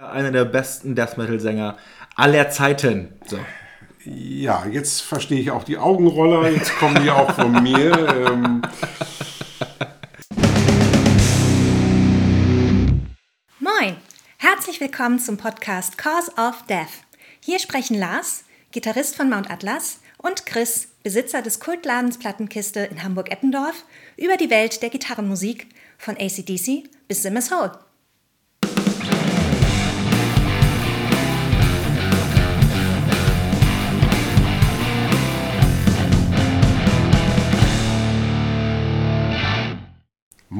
Einer der besten Death Metal-Sänger aller Zeiten. So. Ja, jetzt verstehe ich auch die Augenroller. Jetzt kommen die auch von mir. Ähm. Moin, herzlich willkommen zum Podcast Cause of Death. Hier sprechen Lars, Gitarrist von Mount Atlas, und Chris, Besitzer des Kultladens Plattenkiste in Hamburg-Eppendorf, über die Welt der Gitarrenmusik von ACDC bis Simmers Hole.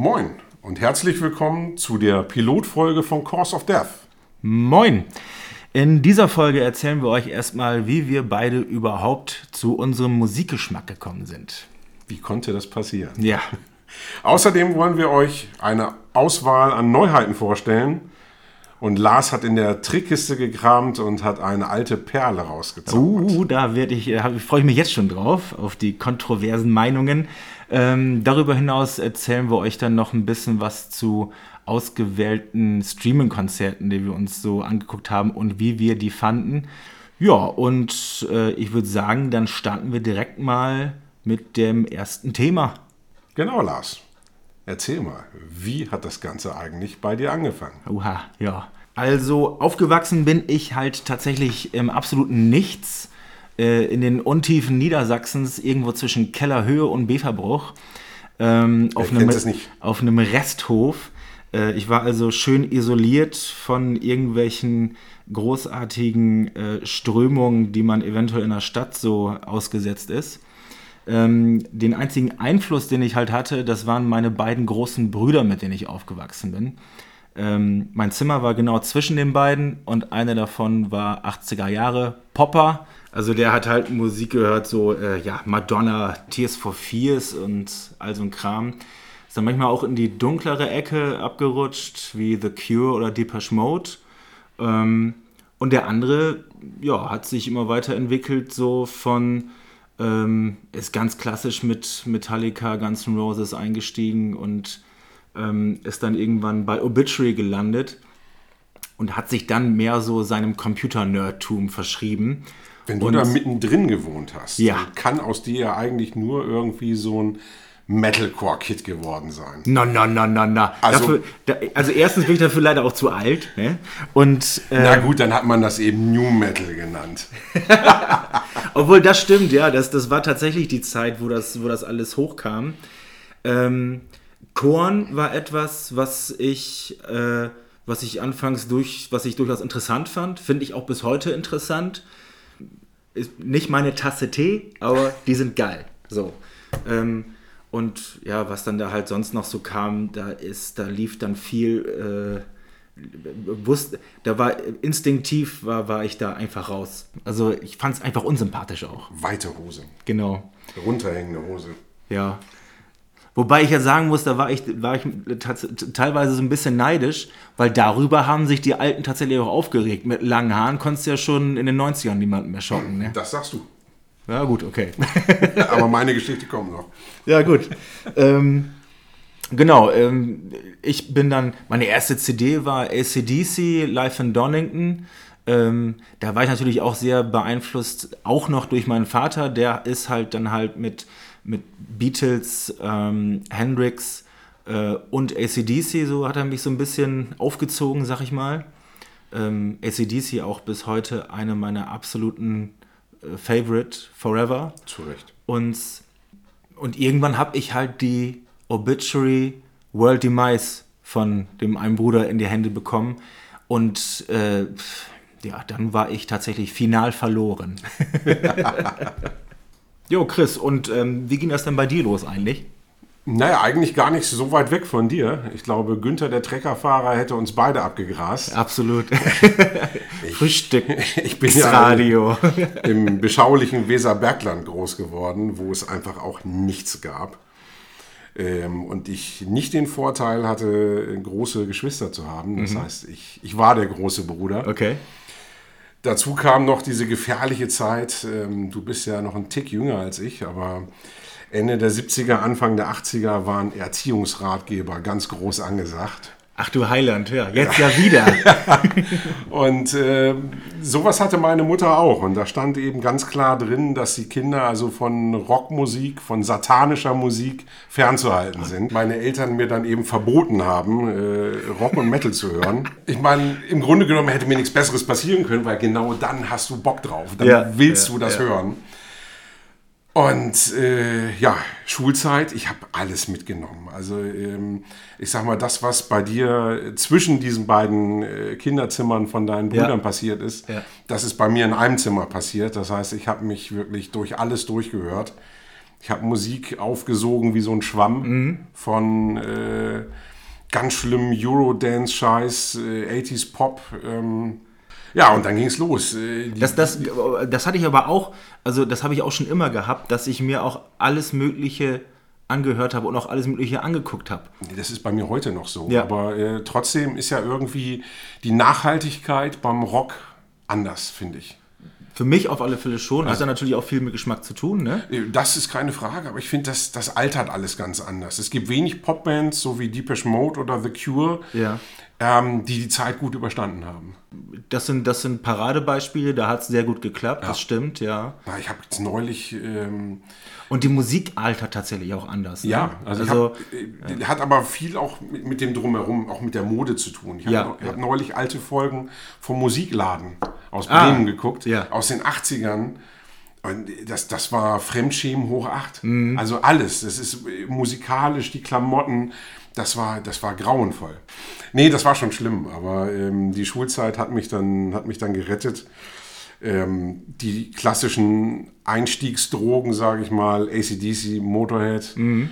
Moin und herzlich willkommen zu der Pilotfolge von Course of Death. Moin! In dieser Folge erzählen wir euch erstmal, wie wir beide überhaupt zu unserem Musikgeschmack gekommen sind. Wie konnte das passieren? Ja. Außerdem wollen wir euch eine Auswahl an Neuheiten vorstellen. Und Lars hat in der Trickkiste gekramt und hat eine alte Perle rausgezaubert. Uh, da werde ich, äh, freue ich mich jetzt schon drauf, auf die kontroversen Meinungen. Ähm, darüber hinaus erzählen wir euch dann noch ein bisschen was zu ausgewählten Streaming-Konzerten, die wir uns so angeguckt haben und wie wir die fanden. Ja, und äh, ich würde sagen, dann starten wir direkt mal mit dem ersten Thema. Genau, Lars. Erzähl mal, wie hat das Ganze eigentlich bei dir angefangen? Oha, ja. Also aufgewachsen bin ich halt tatsächlich im absoluten Nichts äh, in den Untiefen Niedersachsens, irgendwo zwischen Kellerhöhe und Beverbruch, ähm, auf, einem, auf einem Resthof. Äh, ich war also schön isoliert von irgendwelchen großartigen äh, Strömungen, die man eventuell in der Stadt so ausgesetzt ist. Ähm, den einzigen Einfluss, den ich halt hatte, das waren meine beiden großen Brüder, mit denen ich aufgewachsen bin. Ähm, mein Zimmer war genau zwischen den beiden und einer davon war 80er Jahre Popper also der hat halt Musik gehört, so äh, ja, Madonna, Tears for Fears und all so ein Kram. Ist dann manchmal auch in die dunklere Ecke abgerutscht, wie The Cure oder Depeche Mode. Ähm, und der andere, ja, hat sich immer weiterentwickelt, so von, ähm, ist ganz klassisch mit Metallica, Guns N' Roses eingestiegen und ähm, ist dann irgendwann bei Obituary gelandet und hat sich dann mehr so seinem Computer-Nerdtum verschrieben. Wenn du und, da mittendrin gewohnt hast, ja. kann aus dir ja eigentlich nur irgendwie so ein Metalcore-Kid geworden sein. Na, na, na, na, na. Also, dafür, da, also erstens bin ich dafür leider auch zu alt. Ne? Und, äh, na gut, dann hat man das eben New Metal genannt. Obwohl, das stimmt, ja. Das, das war tatsächlich die Zeit, wo das, wo das alles hochkam. Ähm, Korn war etwas, was ich, äh, was ich anfangs durch, was ich durchaus interessant fand. Finde ich auch bis heute interessant ist nicht meine Tasse Tee, aber die sind geil. So. Ähm, und ja, was dann da halt sonst noch so kam, da ist, da lief dann viel, äh, wusste, da war instinktiv war, war ich da einfach raus. Also ich fand es einfach unsympathisch auch. Weite Hose. Genau. Runterhängende Hose. Ja. Wobei ich ja sagen muss, da war ich, war ich teilweise so ein bisschen neidisch, weil darüber haben sich die Alten tatsächlich auch aufgeregt. Mit langen Haaren konntest du ja schon in den 90ern niemanden mehr schocken. Ne? Das sagst du. Ja, gut, okay. Aber meine Geschichte kommt noch. Ja, gut. ähm, genau, ähm, ich bin dann, meine erste CD war ACDC Live in Donington. Ähm, da war ich natürlich auch sehr beeinflusst, auch noch durch meinen Vater. Der ist halt dann halt mit mit Beatles, ähm, Hendrix äh, und ACDC, so hat er mich so ein bisschen aufgezogen, sag ich mal. Ähm, ACDC auch bis heute eine meiner absoluten äh, Favorite Forever. Zu Recht. Und, und irgendwann habe ich halt die Obituary World Demise von dem einen Bruder in die Hände bekommen. Und äh, ja, dann war ich tatsächlich final verloren. Jo, Chris, und ähm, wie ging das denn bei dir los eigentlich? Naja, eigentlich gar nicht so weit weg von dir. Ich glaube, Günther, der Treckerfahrer, hätte uns beide abgegrast. Absolut. Frühstück. Ich bin ja Radio. im beschaulichen Weserbergland groß geworden, wo es einfach auch nichts gab. Ähm, und ich nicht den Vorteil hatte, große Geschwister zu haben. Das mhm. heißt, ich, ich war der große Bruder. Okay. Dazu kam noch diese gefährliche Zeit. Ähm, du bist ja noch ein Tick jünger als ich, aber Ende der 70er, Anfang der 80er waren Erziehungsratgeber ganz groß angesagt. Ach du Heiland, ja, jetzt ja, ja wieder. und äh, sowas hatte meine Mutter auch. Und da stand eben ganz klar drin, dass die Kinder also von Rockmusik, von satanischer Musik fernzuhalten sind. Meine Eltern mir dann eben verboten haben, äh, Rock und Metal zu hören. Ich meine, im Grunde genommen hätte mir nichts Besseres passieren können, weil genau dann hast du Bock drauf. Dann ja, willst ja, du das hören. Und äh, ja, Schulzeit, ich habe alles mitgenommen. Also ähm, ich sag mal, das, was bei dir zwischen diesen beiden äh, Kinderzimmern von deinen Brüdern ja. passiert ist, ja. das ist bei mir in einem Zimmer passiert. Das heißt, ich habe mich wirklich durch alles durchgehört. Ich habe Musik aufgesogen wie so ein Schwamm mhm. von äh, ganz schlimmem Eurodance-Scheiß, 80s äh, Pop. Ähm, ja, und dann ging es los. Äh, das, das, das hatte ich aber auch, also das habe ich auch schon immer gehabt, dass ich mir auch alles Mögliche angehört habe und auch alles Mögliche angeguckt habe. Das ist bei mir heute noch so. Ja. Aber äh, trotzdem ist ja irgendwie die Nachhaltigkeit beim Rock anders, finde ich. Für mich auf alle Fälle schon. Also, Hat ja natürlich auch viel mit Geschmack zu tun, ne? Äh, das ist keine Frage, aber ich finde, das, das altert alles ganz anders. Es gibt wenig Popbands, so wie Deepish Mode oder The Cure, ja ähm, die die Zeit gut überstanden haben. Das sind, das sind Paradebeispiele, da hat es sehr gut geklappt, ja. das stimmt, ja. ja ich habe jetzt neulich. Ähm, und die Musik altert tatsächlich auch anders. Ne? Ja, also, also hab, äh, hat aber viel auch mit, mit, dem Drumherum, auch mit der Mode zu tun. Ich habe ja, hab neulich alte Folgen vom Musikladen aus ah, Bremen ah, geguckt, aus den 80ern. Und das, das war Fremdschämen hoch acht. Mhm. Also alles. Das ist musikalisch, die Klamotten, das war, das war grauenvoll. Nee, das war schon schlimm, aber ähm, die Schulzeit hat mich dann, hat mich dann gerettet. Ähm, die klassischen Einstiegsdrogen, sage ich mal, ACDC, Motorhead. Mhm.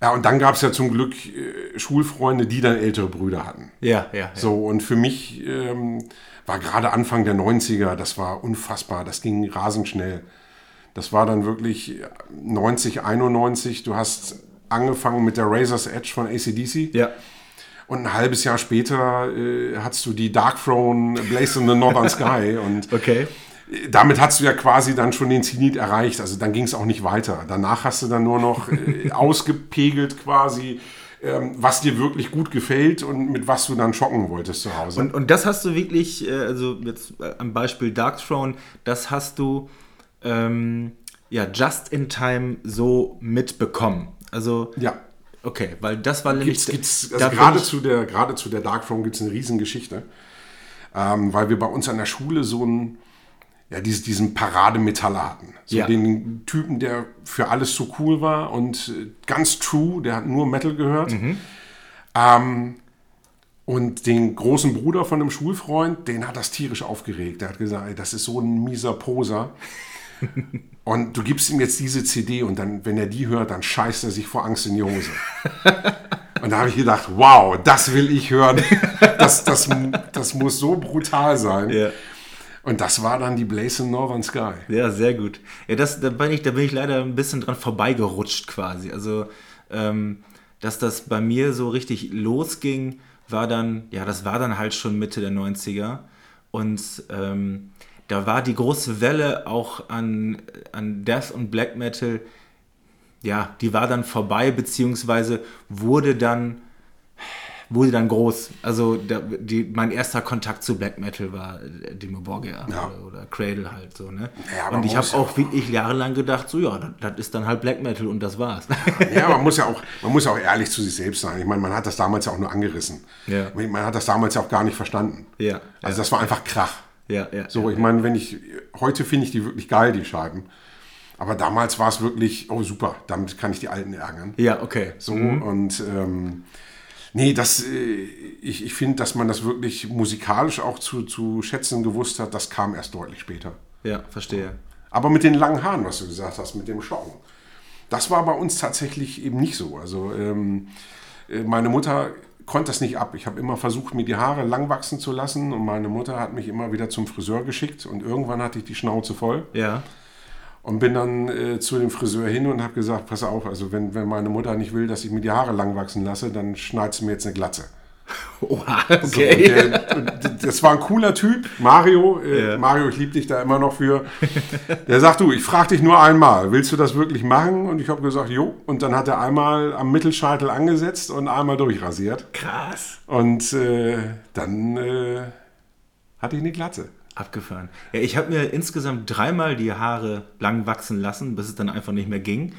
Ja, und dann gab es ja zum Glück äh, Schulfreunde, die dann ältere Brüder hatten. Ja, ja. ja. So, und für mich ähm, war gerade Anfang der 90er, das war unfassbar, das ging rasend schnell. Das war dann wirklich 90, 91, du hast angefangen mit der Razor's Edge von ACDC. Ja. Und ein halbes Jahr später äh, hattest du die Dark Throne Blaze in the Northern Sky. Und okay. damit hast du ja quasi dann schon den Zenit erreicht. Also dann ging es auch nicht weiter. Danach hast du dann nur noch äh, ausgepegelt quasi, ähm, was dir wirklich gut gefällt und mit was du dann schocken wolltest zu Hause. Und, und das hast du wirklich, äh, also jetzt äh, am Beispiel Dark Throne, das hast du ähm, ja just in time so mitbekommen. Also ja. Okay, weil das war nämlich. Gibt's, gibt's, also gerade, zu der, gerade zu der Dark Throne gibt es eine Riesengeschichte. Ähm, weil wir bei uns an der Schule so einen, ja, diesen, diesen Parademetaller hatten. So ja. den Typen, der für alles so cool war und äh, ganz true, der hat nur Metal gehört. Mhm. Ähm, und den großen Bruder von einem Schulfreund, den hat das tierisch aufgeregt. Der hat gesagt, ey, das ist so ein mieser Poser. Und du gibst ihm jetzt diese CD und dann, wenn er die hört, dann scheißt er sich vor Angst in die Hose. Und da habe ich gedacht, wow, das will ich hören. Das, das, das muss so brutal sein. Ja. Und das war dann die Blaze in Northern Sky. Ja, sehr gut. Ja, das, da, bin ich, da bin ich leider ein bisschen dran vorbeigerutscht quasi. Also, ähm, dass das bei mir so richtig losging, war dann, ja, das war dann halt schon Mitte der 90er. Und ähm, da war die große Welle auch an, an Death und Black Metal, ja, die war dann vorbei, beziehungsweise wurde dann, wurde dann groß. Also der, die, mein erster Kontakt zu Black Metal war Demo Borgia ja. oder, oder, Cradle halt so, ne? Ja, und ich habe auch wirklich jahrelang gedacht, so ja, das, das, ist dann halt Black Metal und das war's. Ja, man muss ja auch, man muss ja auch ehrlich zu sich selbst sein. Ich meine, man hat das damals ja auch nur angerissen. Ja. Man hat das damals ja auch gar nicht verstanden. Ja. Also das war einfach Krach. Ja, ja. So, ich meine, wenn ich, heute finde ich die wirklich geil, die Scheiben. Aber damals war es wirklich, oh super, damit kann ich die Alten ärgern. Ja, okay. So, mhm. und ähm, nee, das, äh, ich, ich finde, dass man das wirklich musikalisch auch zu, zu schätzen gewusst hat, das kam erst deutlich später. Ja, verstehe. Aber mit den langen Haaren, was du gesagt hast, mit dem Schocken. Das war bei uns tatsächlich eben nicht so. Also ähm, äh, meine Mutter konnte das nicht ab. Ich habe immer versucht, mir die Haare lang wachsen zu lassen und meine Mutter hat mich immer wieder zum Friseur geschickt und irgendwann hatte ich die Schnauze voll. Ja. Und bin dann äh, zu dem Friseur hin und habe gesagt, pass auf, also wenn, wenn meine Mutter nicht will, dass ich mir die Haare lang wachsen lasse, dann schneidet sie mir jetzt eine Glatze. Oha, So, und der, und das war ein cooler Typ, Mario. Äh, Ja. Mario, ich liebe dich da immer noch für. Der sagt, du, ich frage dich nur einmal, willst du das wirklich machen? Und ich habe gesagt, jo. Und dann hat er einmal am Mittelscheitel angesetzt und einmal durchrasiert. Krass. Und äh, dann äh, hatte ich eine Glatze. Abgefahren. Ja, ich habe mir insgesamt dreimal die Haare lang wachsen lassen, bis es dann einfach nicht mehr ging.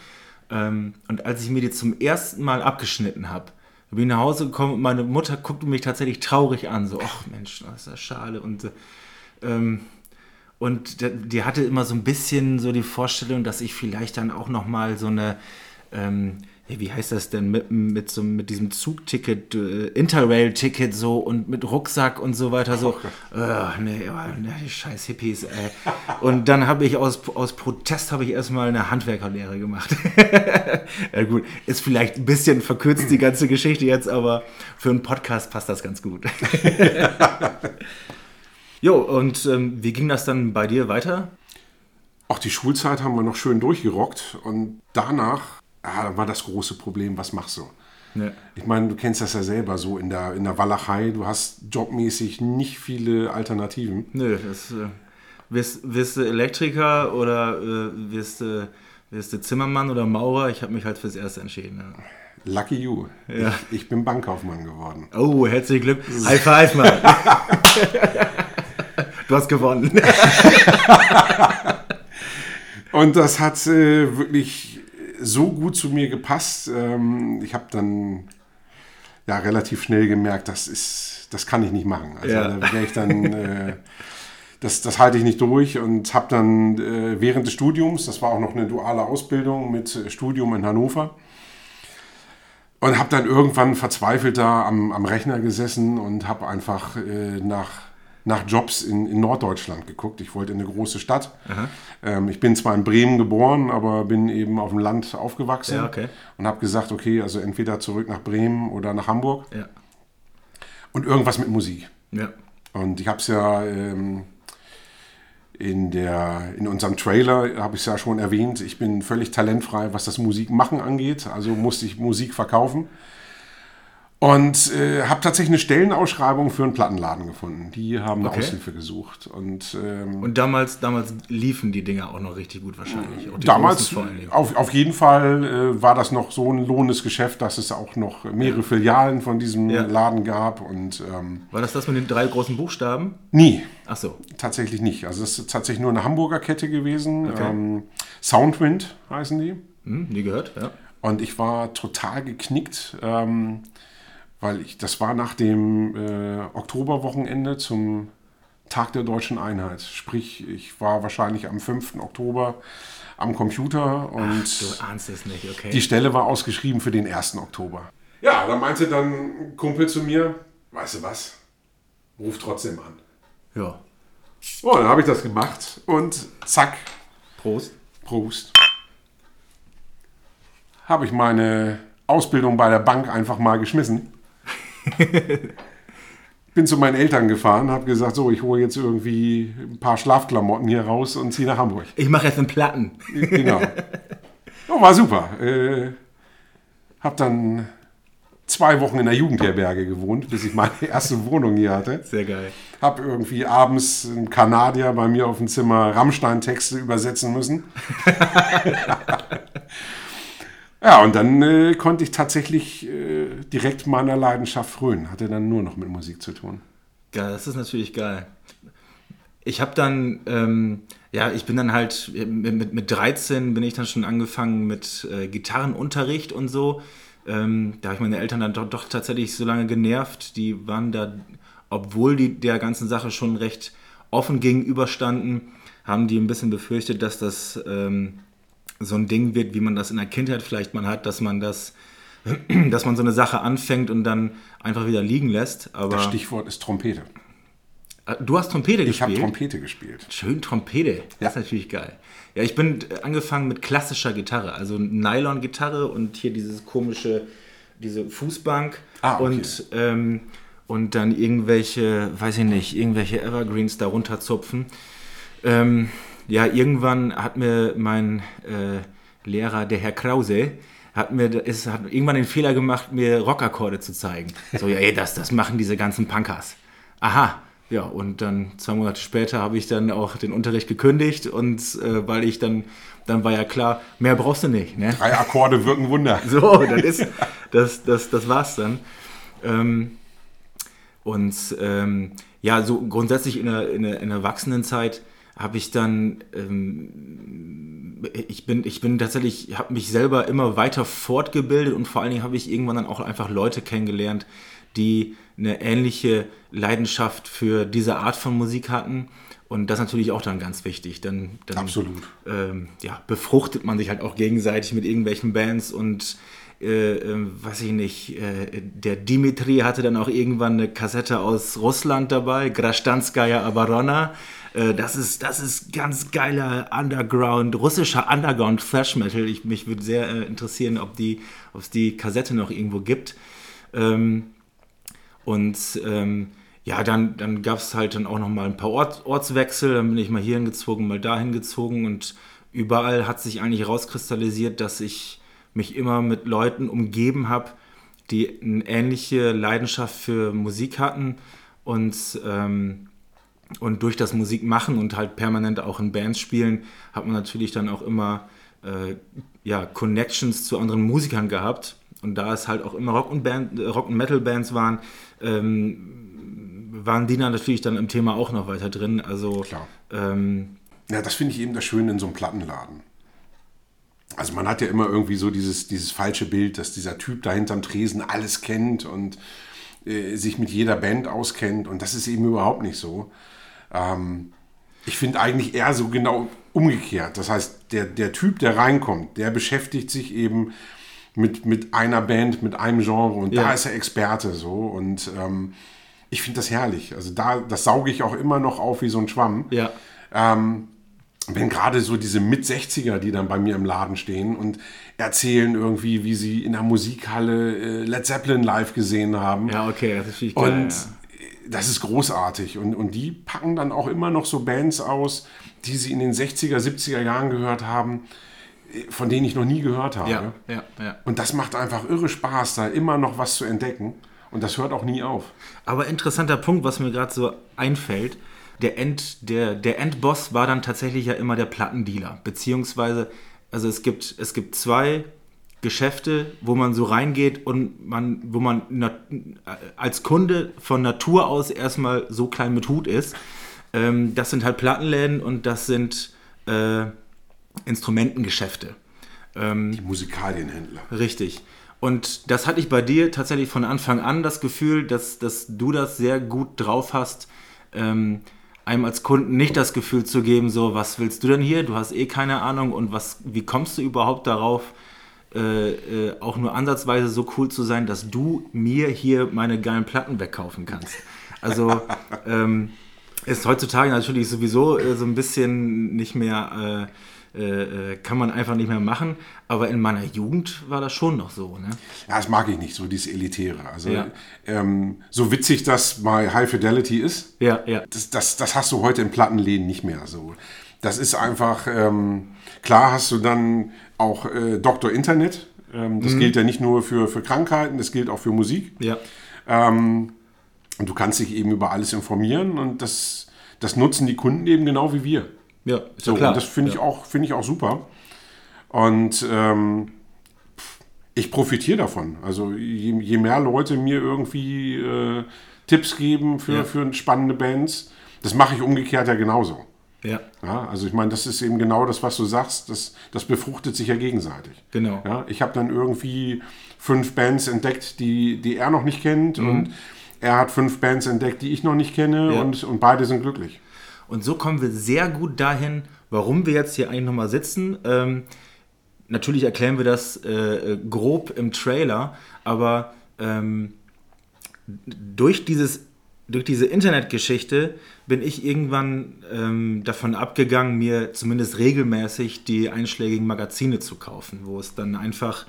Ähm, und als ich mir die zum ersten Mal abgeschnitten habe, bin ich nach Hause gekommen und meine Mutter guckte mich tatsächlich traurig an. So, ach Mensch, das ist ja schade. Und, äh, ähm, und die, hatte immer so ein bisschen so die Vorstellung, dass ich vielleicht dann auch noch mal so eine, ähm, ja, wie heißt das denn, mit, mit, so, mit diesem Zugticket, äh, Interrail-Ticket so und mit Rucksack und so weiter so, äh, nee, oh, nee, die scheiß Hippies, ey. Und dann habe ich aus, aus Protest habe ich erstmal eine Handwerkerlehre gemacht. ja gut, ist vielleicht ein bisschen verkürzt die ganze Geschichte jetzt, aber für einen Podcast passt das ganz gut. jo, und ähm, wie ging das dann bei dir weiter? Auch die Schulzeit haben wir noch schön durchgerockt. Und danach ja, war das große Problem, was machst du? Ja. Ich meine, du kennst das ja selber so in der, in der Walachei. Du hast jobmäßig nicht viele Alternativen. Nö, das, äh, wirst, wirst du Elektriker oder äh, wirst, du, wirst du Zimmermann oder Maurer? Ich habe mich halt fürs Erste entschieden. Ja. Lucky you. Ja. Ich, ich bin Bankkaufmann geworden. Oh, herzlichen Glück. High five, Mann. du hast gewonnen. Und das hat äh, wirklich so gut zu mir gepasst. Ähm, ich habe dann ja relativ schnell gemerkt, das ist, das kann ich nicht machen. Also Ja. da wäre ich dann, äh, das, das halte ich nicht durch und habe dann äh, während des Studiums, das war auch noch eine duale Ausbildung mit äh, Studium in Hannover. Und habe dann irgendwann verzweifelt da am, am Rechner gesessen und habe einfach äh, nach, nach Jobs in, in Norddeutschland geguckt. Ich wollte in eine große Stadt. Ähm, ich bin zwar in Bremen geboren, aber bin eben auf dem Land aufgewachsen. Ja, okay. Und habe gesagt, okay, also entweder zurück nach Bremen oder nach Hamburg. ja. Und irgendwas mit Musik. Ja. Und ich habe es ja ähm, in, der, in unserem Trailer, habe ich es ja schon erwähnt, ich bin völlig talentfrei, was das Musikmachen angeht. Also musste ich Musik verkaufen. Und äh, habe tatsächlich eine Stellenausschreibung für einen Plattenladen gefunden. Die haben eine Okay. Aushilfe gesucht. Und, ähm, Und damals, damals liefen die Dinger auch noch richtig gut wahrscheinlich. Damals, auf, auf jeden Fall, äh, war das noch so ein lohnendes Geschäft, dass es auch noch mehrere Filialen von diesem Ja. Laden gab. Und ähm, War das das mit den drei großen Buchstaben? nie, Ach so. Tatsächlich nicht. Also es ist tatsächlich nur eine Hamburger Kette gewesen. Ähm, Soundwind heißen die. Hm, nie gehört, ja. Und ich war total geknickt, ähm, weil ich, das war nach dem äh, Oktoberwochenende zum Tag der deutschen Einheit. Sprich, ich war wahrscheinlich am 5. Oktober am Computer und Du ahnst es nicht, okay. die Stelle war ausgeschrieben für den 1. Oktober. Ja, da meinte dann ein Kumpel zu mir, weißt du was, ruf trotzdem an. ja. So, dann habe ich das gemacht und zack, Prost. Prost. Habe ich meine Ausbildung bei der Bank einfach mal geschmissen. Bin zu meinen Eltern gefahren, habe gesagt, so, ich hole jetzt irgendwie ein paar Schlafklamotten hier raus und ziehe nach Hamburg. Ich mache jetzt einen Platten. Genau. Ja, war super. Äh, habe dann zwei Wochen in der Jugendherberge gewohnt, bis ich meine erste Wohnung hier hatte. Sehr geil. Hab irgendwie abends einen Kanadier bei mir auf dem Zimmer Rammstein-Texte übersetzen müssen. Ja, und dann äh, konnte ich tatsächlich äh, direkt meiner Leidenschaft frönen. Hatte dann nur noch mit Musik zu tun. Geil, das ist natürlich geil. Ich habe dann, ähm, ja, ich bin dann halt, mit, mit, mit 13 bin ich dann schon angefangen mit äh, Gitarrenunterricht und so. Ähm, da habe ich meine Eltern dann doch, doch tatsächlich so lange genervt. Die waren da, obwohl die der ganzen Sache schon recht offen gegenüberstanden, haben die ein bisschen befürchtet, dass das ähm, so ein Ding wird, wie man das in der Kindheit vielleicht mal hat, dass man das, dass man so eine Sache anfängt und dann einfach wieder liegen lässt. Aber Das Stichwort ist Trompete. äh, Du hast Trompete Ich habe gespielt? Trompete gespielt. Schön Trompete. Das ist natürlich geil. Ja, ich bin angefangen mit klassischer Gitarre, also Nylon-Gitarre und hier dieses komische, diese Fußbank Ah, okay. und, ähm, und dann irgendwelche, weiß ich nicht, irgendwelche Evergreens darunter zupfen. Ähm, ja, irgendwann hat mir mein äh, Lehrer, der Herr Krause, hat mir ist, hat irgendwann den Fehler gemacht, mir Rockakkorde zu zeigen. So, ja, ey, das, das machen diese ganzen Punkers. Aha. Ja, und dann zwei Monate später habe ich dann auch den Unterricht gekündigt und äh, weil ich dann, dann war ja klar, mehr brauchst du nicht. Ne? Drei Akkorde wirken Wunder. So, das ist, das, das, das war's dann. Ähm, und ähm, ja, so grundsätzlich in der, in der, in der Erwachsenenzeit habe ich dann, ähm, ich bin, ich bin tatsächlich, habe mich selber immer weiter fortgebildet und vor allen Dingen habe ich irgendwann dann auch einfach Leute kennengelernt, die eine ähnliche Leidenschaft für diese Art von Musik hatten. Und das ist natürlich auch dann ganz wichtig. Dann, dann Absolut. Ähm, ja, befruchtet man sich halt auch gegenseitig mit irgendwelchen Bands und äh, äh, weiß ich nicht, äh, der Dimitri hatte dann auch irgendwann eine Kassette aus Russland dabei, Grastanskaya Abarona. Äh, das, ist, das ist ganz geiler Underground, russischer Underground Thrash Metal. Ich, mich würde sehr äh, interessieren, ob es die Kassette noch irgendwo gibt. Ähm, und ähm, ja, dann, dann gab es halt dann auch noch mal ein paar Ort, Ortswechsel. Dann bin ich mal hier hingezogen, mal dahin gezogen und überall hat sich eigentlich rauskristallisiert, dass ich mich immer mit Leuten umgeben habe, die eine ähnliche Leidenschaft für Musik hatten und, ähm, und durch das Musik machen und halt permanent auch in Bands spielen, hat man natürlich dann auch immer äh, ja, Connections zu anderen Musikern gehabt. Und da es halt auch immer Rock- und, Band, Rock und Metal-Bands waren, ähm, waren die dann natürlich dann im Thema auch noch weiter drin. Also, Klar. Ähm, ja, das finde ich eben das Schöne in so einem Plattenladen. Also man hat ja immer irgendwie so dieses, dieses falsche Bild, dass dieser Typ da hinterm Tresen alles kennt und äh, sich mit jeder Band auskennt. Und das ist eben überhaupt nicht so. Ähm, ich finde eigentlich eher so genau umgekehrt. Das heißt, der, der Typ, der reinkommt, der beschäftigt sich eben mit, mit einer Band, mit einem Genre und ja. da ist er Experte so. Und ähm, ich finde das herrlich. Also da, das sauge ich auch immer noch auf wie so ein Schwamm. Ja. Ähm, wenn gerade so diese Mit-60er, die dann bei mir im Laden stehen und erzählen irgendwie, wie sie in der Musikhalle äh, Led Zeppelin live gesehen haben. Ja, okay, das ist geil. Und. Das ist großartig. Und, und die packen dann auch immer noch so Bands aus, die sie in den 60er, 70er Jahren gehört haben, äh, von denen ich noch nie gehört habe. Ja, ja, ja. Und das macht einfach irre Spaß, da immer noch was zu entdecken. Und das hört auch nie auf. Aber interessanter Punkt, was mir gerade so einfällt der, End, der, der Endboss war dann tatsächlich ja immer der Plattendealer. Beziehungsweise, also es gibt, es gibt zwei Geschäfte, wo man so reingeht und man, wo man als Kunde von Natur aus erstmal so klein mit Hut ist. Ähm, das sind halt Plattenläden und das sind äh, Instrumentengeschäfte. Ähm, Die Musikalienhändler. Richtig. Und das hatte ich bei dir tatsächlich von Anfang an das Gefühl, dass, dass du das sehr gut drauf hast, ähm, einem als Kunden nicht das Gefühl zu geben, so, was willst du denn hier? Du hast eh keine Ahnung und was, wie kommst du überhaupt darauf, äh, äh, auch nur ansatzweise so cool zu sein, dass du mir hier meine geilen Platten wegkaufen kannst. Also ähm, ist heutzutage natürlich sowieso äh, so ein bisschen nicht mehr äh, kann man einfach nicht mehr machen. Aber in meiner Jugend war das schon noch so. Ne? Ja, das mag ich nicht, so dieses Elitäre. Also ja. ähm, so witzig das bei High Fidelity ist, ja, ja. Das, das, das hast du heute in Plattenläden nicht mehr so. Das ist einfach, ähm, klar hast du dann auch äh, Dr. Internet. Ähm, das mhm. gilt ja nicht nur für, für Krankheiten, das gilt auch für Musik. Ja. Ähm, und du kannst dich eben über alles informieren und das, das nutzen die Kunden eben genau wie wir. Ja, ist so, ja klar. Und das finde ich, auch, find ich auch super. Und ähm, ich profitiere davon. Also je, je, mehr Leute mir irgendwie äh, Tipps geben für, ja. für spannende Bands, das mache ich umgekehrt ja genauso. Ja. ja. Also ich meine, das ist eben genau das, was du sagst, das, das befruchtet sich ja gegenseitig. Genau. Ja, ich habe dann irgendwie fünf Bands entdeckt, die, die er noch nicht kennt mhm. und er hat fünf Bands entdeckt, die ich noch nicht kenne ja. und, und beide sind glücklich. Und so kommen wir sehr gut dahin, warum wir jetzt hier eigentlich nochmal sitzen. Ähm, natürlich erklären wir das äh, grob im Trailer, aber ähm, durch, dieses, durch diese Internetgeschichte bin ich irgendwann ähm, davon abgegangen, mir zumindest regelmäßig die einschlägigen Magazine zu kaufen, wo es dann einfach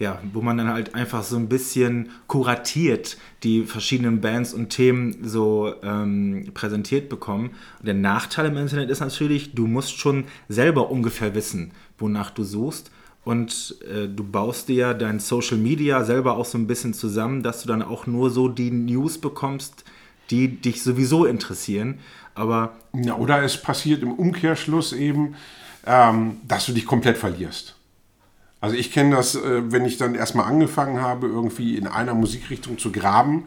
ja, wo man dann halt einfach so ein bisschen kuratiert die verschiedenen Bands und Themen so ähm, präsentiert bekommen. Und der Nachteil im Internet ist natürlich, du musst schon selber ungefähr wissen, wonach du suchst. Und äh, du baust dir ja dein Social Media selber auch so ein bisschen zusammen, dass du dann auch nur so die News bekommst, die dich sowieso interessieren. Aber Ja, oder es passiert im Umkehrschluss eben, ähm, dass du dich komplett verlierst. Also ich kenne das, äh, wenn ich dann erstmal angefangen habe, irgendwie in einer Musikrichtung zu graben,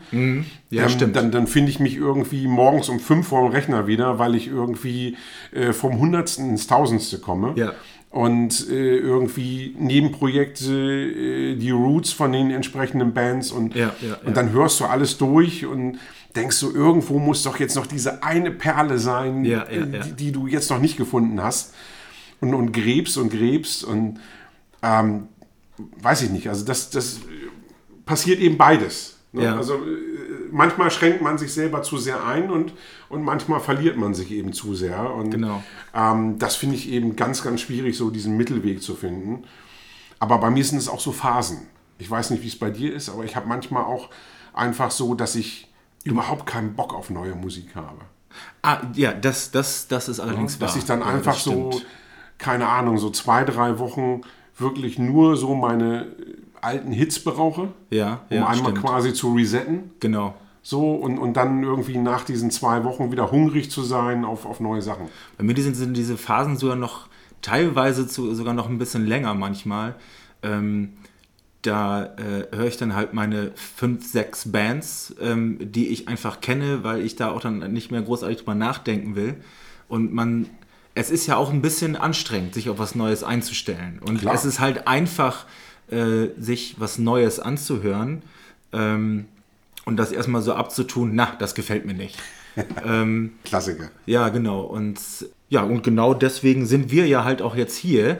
ja, ähm, stimmt. dann, dann finde ich mich irgendwie morgens um fünf vor dem Rechner wieder, weil ich irgendwie äh, vom Hundertsten ins Tausendste komme. Ja. Und äh, irgendwie Nebenprojekte, äh, die Roots von den entsprechenden Bands und, ja, ja. und dann hörst du alles durch und denkst du, irgendwo muss doch jetzt noch diese eine Perle sein, Ja, ja, äh, ja. Die, die du jetzt noch nicht gefunden hast. Und, und gräbst und gräbst und ähm, weiß ich nicht. Also das, das passiert eben beides. ne? Also äh, manchmal schränkt man sich selber zu sehr ein und, und manchmal verliert man sich eben zu sehr. Und Genau. ähm, das finde ich eben ganz, ganz schwierig, so diesen Mittelweg zu finden. Aber bei mir sind es auch so Phasen. Ich weiß nicht, wie es bei dir ist, aber ich habe manchmal auch einfach so, dass ich überhaupt keinen Bock auf neue Musik habe. ah, ja, das, das, das ist allerdings wahr. Dass ich dann Ja, einfach so, keine Ahnung, so zwei, drei Wochen wirklich nur so meine äh, alten Hits brauche, Ja, um ja, einmal stimmt. quasi zu resetten. Genau. So, und, und dann irgendwie nach diesen zwei Wochen wieder hungrig zu sein auf, auf neue Sachen. Bei mir sind, sind diese Phasen sogar noch teilweise zu, sogar noch ein bisschen länger manchmal. Ähm, da äh, höre ich dann halt meine fünf, sechs Bands, ähm, die ich einfach kenne, weil ich da auch dann nicht mehr großartig drüber nachdenken will. Und man, es ist ja auch ein bisschen anstrengend, sich auf was Neues einzustellen. Und Klar. es ist halt einfach, äh, sich was Neues anzuhören ähm, und das erstmal so abzutun, na, das gefällt mir nicht. Klassiker. Ja, genau. Und ja, und genau deswegen sind wir ja halt auch jetzt hier,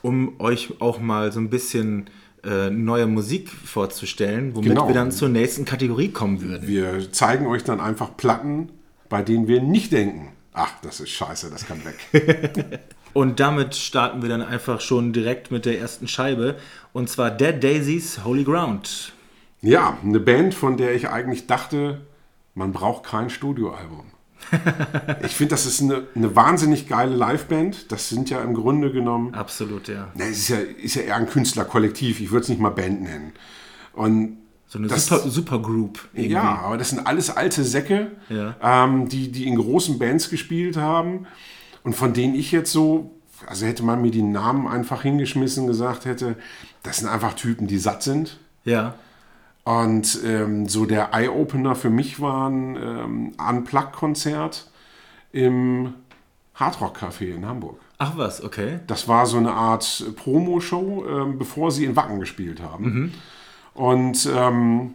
um euch auch mal so ein bisschen äh, neue Musik vorzustellen, womit Genau. wir dann zur nächsten Kategorie kommen würden. Wir zeigen euch dann einfach Platten, bei denen wir nicht denken, ach, das ist scheiße, das kann weg. Und damit starten wir dann einfach schon direkt mit der ersten Scheibe. Und zwar Dead Daisies Holy Ground. ja, eine Band, von der ich eigentlich dachte, man braucht kein Studioalbum. ich finde, das ist eine, eine wahnsinnig geile Liveband. Das sind ja im Grunde genommen Absolut, ja. Na, es ist ja, ist ja eher ein Künstlerkollektiv, ich würde es nicht mal Band nennen. Und So eine das, Super, Supergroup. irgendwie. Ja, aber das sind alles alte Säcke, Ja. ähm, die, die in großen Bands gespielt haben und von denen ich jetzt so, also hätte man mir die Namen einfach hingeschmissen, gesagt hätte, das sind einfach Typen, die satt sind. Ja. Und ähm, so der Eye-Opener für mich war ein ähm, Unplugged-Konzert im Hardrock Café in Hamburg. Ach was, okay. Das war so eine Art Promo-Show, ähm, bevor sie in Wacken gespielt haben. Und ähm,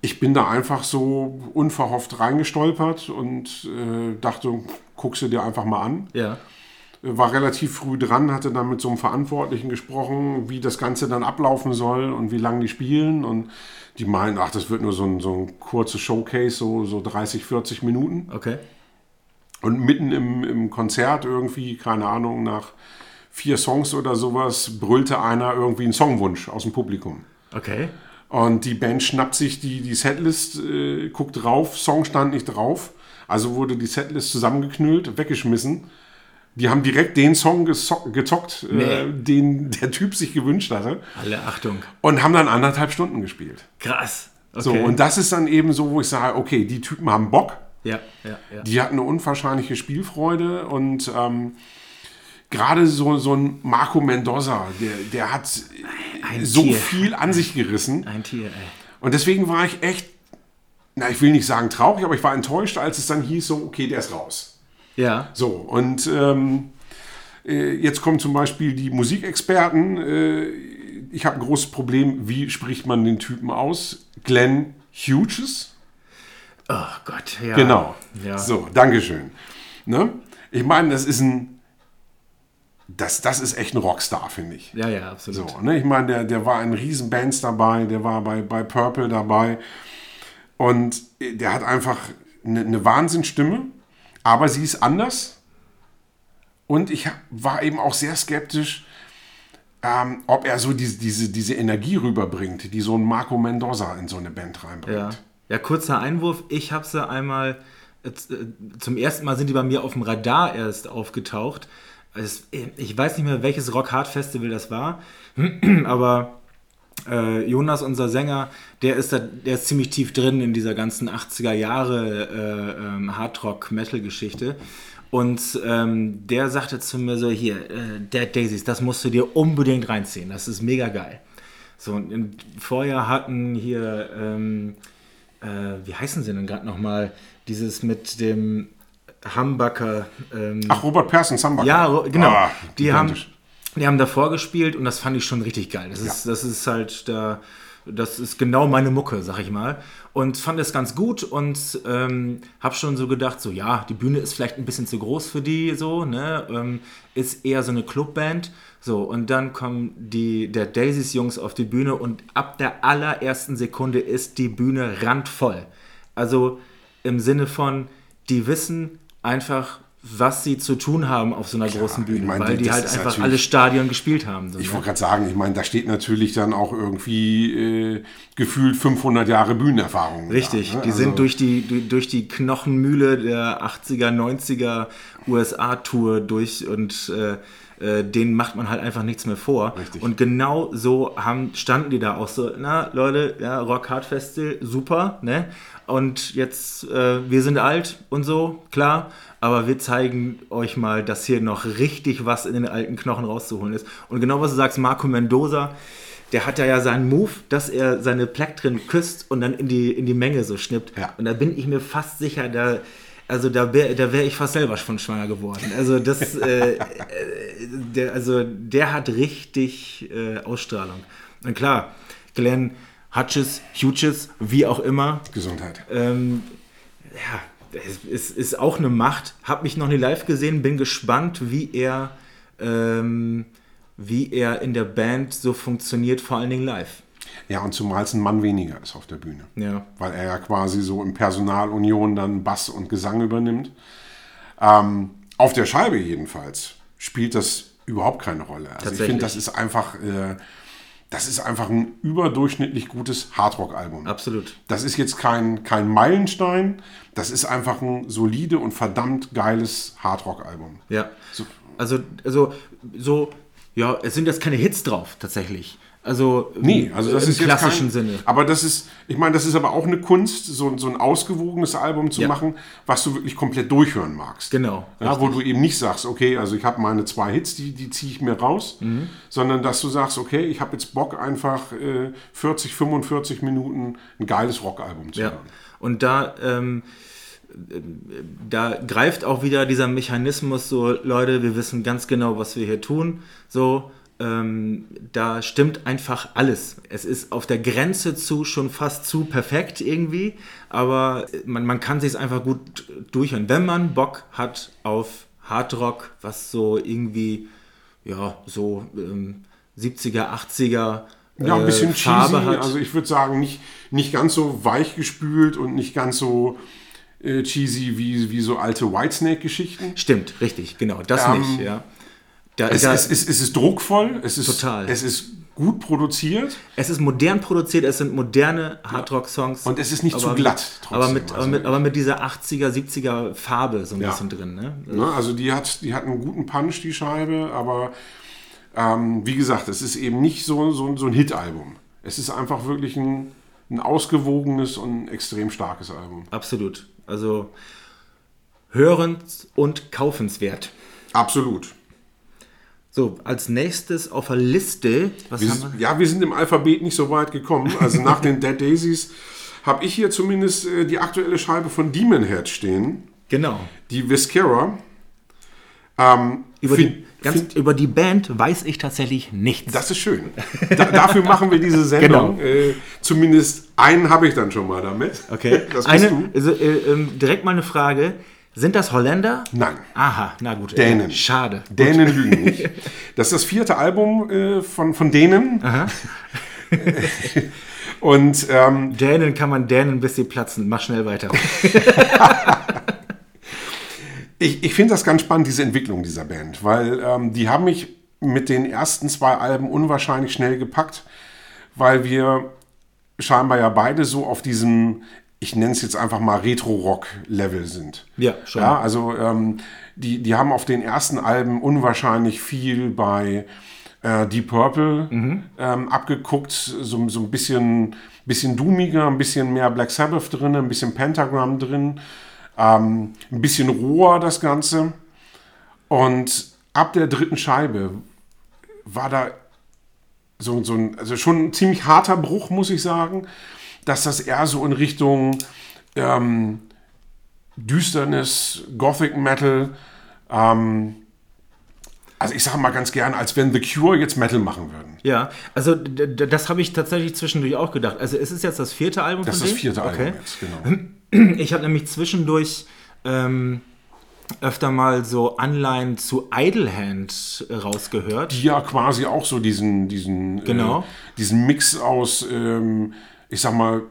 ich bin da einfach so unverhofft reingestolpert und äh, dachte, guckst du dir einfach mal an. Ja. War relativ früh dran, hatte dann mit so einem Verantwortlichen gesprochen, wie das Ganze dann ablaufen soll und wie lange die spielen. Und die meinen, ach, das wird nur so ein, so ein kurzes Showcase, so, so 30, 40 Minuten. Okay. Und mitten im, im Konzert irgendwie, keine Ahnung, nach vier Songs oder sowas, brüllte einer irgendwie einen Songwunsch aus dem Publikum. Okay. Und die Band schnappt sich die, die Setlist, äh, guckt drauf, Song stand nicht drauf. Also wurde die Setlist zusammengeknüllt, weggeschmissen. Die haben direkt den Song gezockt, äh, Nee. den der Typ sich gewünscht hatte. Alle Achtung. Und haben dann anderthalb Stunden gespielt. Krass. Okay. So, und das ist dann eben so, wo ich sage, okay, die Typen haben Bock. ja, ja, ja. Die hatten eine unwahrscheinliche Spielfreude und ähm, gerade so, so ein Marco Mendoza, der, der hat Ein so Tier. viel an sich gerissen. Ein Tier, ey. Und deswegen war ich echt, na, ich will nicht sagen traurig, aber ich war enttäuscht, als es dann hieß, so, okay, der ist raus. Ja. So, und ähm, äh, jetzt kommen zum Beispiel die Musikexperten. Äh, ich habe ein großes Problem, wie spricht man den Typen aus? Glenn Hughes? Oh Gott, ja. Genau. Ja. So, Dankeschön. Ne? Ich meine, das ist ein. Das, das ist echt ein Rockstar, finde ich. Ja, ja, absolut. So, ne? Ich meine, der, der war in riesen Bands dabei, der war bei, bei Purple dabei. Und der hat einfach eine, eine Wahnsinnsstimme, aber sie ist anders. Und ich war eben auch sehr skeptisch, ähm, ob er so diese, diese, diese Energie rüberbringt, die so ein Marco Mendoza in so eine Band reinbringt. Ja. ja, kurzer Einwurf. Ich habe sie einmal, äh, zum ersten Mal sind die bei mir auf dem Radar erst aufgetaucht. es, ich weiß nicht mehr, welches Rock Hard Festival das war, aber äh, Jonas, unser Sänger, der ist, da, der ist ziemlich tief drin in dieser ganzen 80er Jahre äh, ähm, Hardrock-Metal-Geschichte. Und ähm, der sagte zu mir so, hier, äh, Dead Daisies, das musst du dir unbedingt reinziehen, das ist mega geil. So, und im Vorjahr hatten hier, ähm, äh, wie heißen sie denn gerade nochmal, dieses mit dem Humbucker. Ähm, Ach, Robert Persson, Humbucker. Ja, genau. Ah, die, haben. Die haben davor gespielt und das fand ich schon richtig geil. Das, ist, das ist halt da. Das ist genau meine Mucke, sag ich mal. Und fand es ganz gut und ähm, habe schon so gedacht, so ja, die Bühne ist vielleicht ein bisschen zu groß für die, so, ne? Ähm, ist eher so eine Clubband. So, und dann kommen die, der Daisies-Jungs auf die Bühne und ab der allerersten Sekunde ist die Bühne randvoll. Also im Sinne von, die wissen einfach, was sie zu tun haben auf so einer großen Bühne, ich meine, weil die halt einfach alle Stadien gespielt haben. So, Ich ne? wollte gerade sagen, ich meine, da steht natürlich dann auch irgendwie äh, gefühlt 500 Jahre Bühnenerfahrung. Richtig, da, ne? die Also- sind durch die, durch- durch die Knochenmühle der 80er, 90er USA-Tour durch und äh, äh, denen macht man halt einfach nichts mehr vor. Richtig. Und genau so haben, standen die da auch so, na Leute, ja, Rock Hard Festival, super, ne? Und jetzt, äh, wir sind alt und so, klar, aber wir zeigen euch mal, dass hier noch richtig was in den alten Knochen rauszuholen ist. Und genau was du sagst, Marco Mendoza, der hat ja seinen Move, dass er seine Plektrin küsst und dann in die, in die Menge so schnippt. Ja. Und da bin ich mir fast sicher, da, also da wäre da wär ich fast selber von schwanger geworden. Also das, äh, äh, der, also der hat richtig äh, Ausstrahlung. Und klar, Glenn Hutches, Hughes, wie auch immer, Gesundheit. ähm, ja, es ist, auch eine Macht. Hab mich noch nie live gesehen, bin gespannt, wie er, ähm, wie er in der Band so funktioniert, vor allen Dingen live. Ja, und zumal es ein Mann weniger ist auf der Bühne. Ja. Weil er ja quasi so im Personalunion dann Bass und Gesang übernimmt. Ähm, auf der Scheibe jedenfalls spielt das überhaupt keine Rolle. Also ich finde, das ist einfach, äh, das ist einfach ein überdurchschnittlich gutes Hardrock-Album. Absolut. Das ist jetzt kein, kein Meilenstein, das ist einfach ein solide und verdammt geiles Hardrock-Album. Ja. Also, also, so, ja, es sind jetzt keine Hits drauf, tatsächlich. Also, Nee, also das im ist klassischen kein, Sinne. Aber das ist, ich meine, das ist aber auch eine Kunst, so, so ein ausgewogenes Album zu Ja. machen, was du wirklich komplett durchhören magst. Genau, Ja, wo du eben nicht sagst, okay, also ich habe meine zwei Hits, die, die ziehe ich mir raus, Mhm. sondern dass du sagst, okay, ich habe jetzt Bock, einfach äh, 40, 45 Minuten ein geiles Rockalbum zu Ja. hören. Und da, ähm, da greift auch wieder dieser Mechanismus, so Leute, wir wissen ganz genau, was wir hier tun. So, ähm, da stimmt einfach alles. Es ist auf der Grenze zu schon fast zu perfekt irgendwie, aber man, man kann sich es einfach gut durchhören. Wenn man Bock hat auf Hardrock, was so irgendwie, ja, so ähm, 70er, 80er Ja, ein bisschen äh, Farbe cheesy, hat. also ich würde sagen, nicht, nicht ganz so weich gespült und nicht ganz so äh, cheesy wie, wie so alte Whitesnake-Geschichten. Stimmt, richtig, genau, das Ähm, nicht, ja. Da, Es, da, es, es, es ist druckvoll, es ist, Total. es ist gut produziert. es ist modern produziert, es sind moderne Hardrock-Songs. Und es ist nicht zu aber glatt trotzdem, aber, mit, aber, also- mit, aber mit dieser 80er, 70er Farbe so ein Ja. bisschen drin. Ne? Ne? Also die hat, die hat einen guten Punch, die Scheibe, aber ähm, wie gesagt, es ist eben nicht so, so, so ein Hit-Album. Es ist einfach wirklich ein, ein ausgewogenes und extrem starkes Album. Absolut. Also hörens- und kaufenswert. Absolut. So, als nächstes auf der Liste, was Wir, sind- ja, wir sind im Alphabet nicht so weit gekommen. Also nach den Dead Daisies habe ich hier zumindest äh, die aktuelle Scheibe von Demon Head stehen. Genau. Die Viscera. Ähm, Über, die, ganz, über die Band weiß ich tatsächlich nichts. Das ist schön. Da, dafür machen wir diese Sendung. Genau. Äh, zumindest einen habe ich dann schon mal damit. okay. Das bist Eine, du. also, äh, ähm, direkt mal eine Frage. Sind das Holländer? Nein. Aha, na gut. Dänen. Äh, schade. Dänen lügen nicht. Das ist das vierte Album äh, von, von Dänen. Und ähm, Dänen kann man Dänen, bis sie platzen. Mach schnell weiter. ich, ich finde das ganz spannend, diese Entwicklung dieser Band, weil ähm, die haben mich mit den ersten zwei Alben unwahrscheinlich schnell gepackt, weil wir scheinbar ja beide so auf diesem ich nenne es jetzt einfach mal Retro-Rock-Level sind. Ja, schon. Ja, also ähm, die, die haben auf den ersten Alben unwahrscheinlich viel bei äh, Deep Purple Mhm. ähm, abgeguckt, so, so ein bisschen, bisschen doomiger, ein bisschen mehr Black Sabbath drin, ein bisschen Pentagram drin, ähm, ein bisschen roher das Ganze. Und ab der dritten Scheibe war da so, so ein, also schon ein ziemlich harter Bruch, muss ich sagen, dass das eher so in Richtung ähm, Düsternis, Gothic Metal, ähm, also ich sage mal ganz gern, als wenn The Cure jetzt Metal machen würden. Ja, also das habe ich tatsächlich zwischendurch auch gedacht. Also es ist jetzt das vierte Album Das ist das vierte Album Okay. jetzt, genau. Ich habe nämlich zwischendurch ähm, öfter mal so Anleihen zu Idle Hand rausgehört. Die ja quasi auch so diesen, diesen, Genau. äh, diesen Mix aus, ähm, ich sag mal,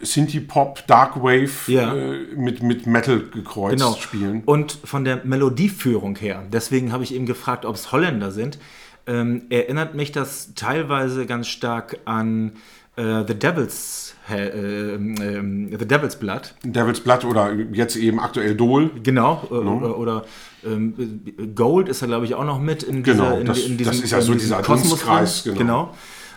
Synthie-Pop, Darkwave Ja. äh, mit, mit Metal gekreuzt Genau. spielen. Und von der Melodieführung her, deswegen habe ich eben gefragt, ob es Holländer sind, ähm, erinnert mich das teilweise ganz stark an äh, The Devil's äh, ähm, The Devil's Blood. Devil's Blood oder jetzt eben aktuell Dol. Genau, äh, oder, oder ähm, Gold ist da glaube ich auch noch mit in, Genau, dieser, in, das- in das ist ja so in dieser Kosmos Dunstkreis, drin. genau. genau.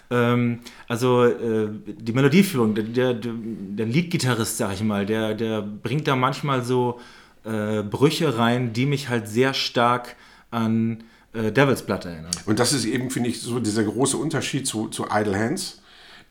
Ähm, also äh, die Melodieführung, der, der, der Leadgitarrist, sag ich mal, der, der bringt da manchmal so äh, Brüche rein, die mich halt sehr stark an äh, Devil's Blood erinnern. Und das ist eben, finde ich, so dieser große Unterschied zu, zu Idle Hands,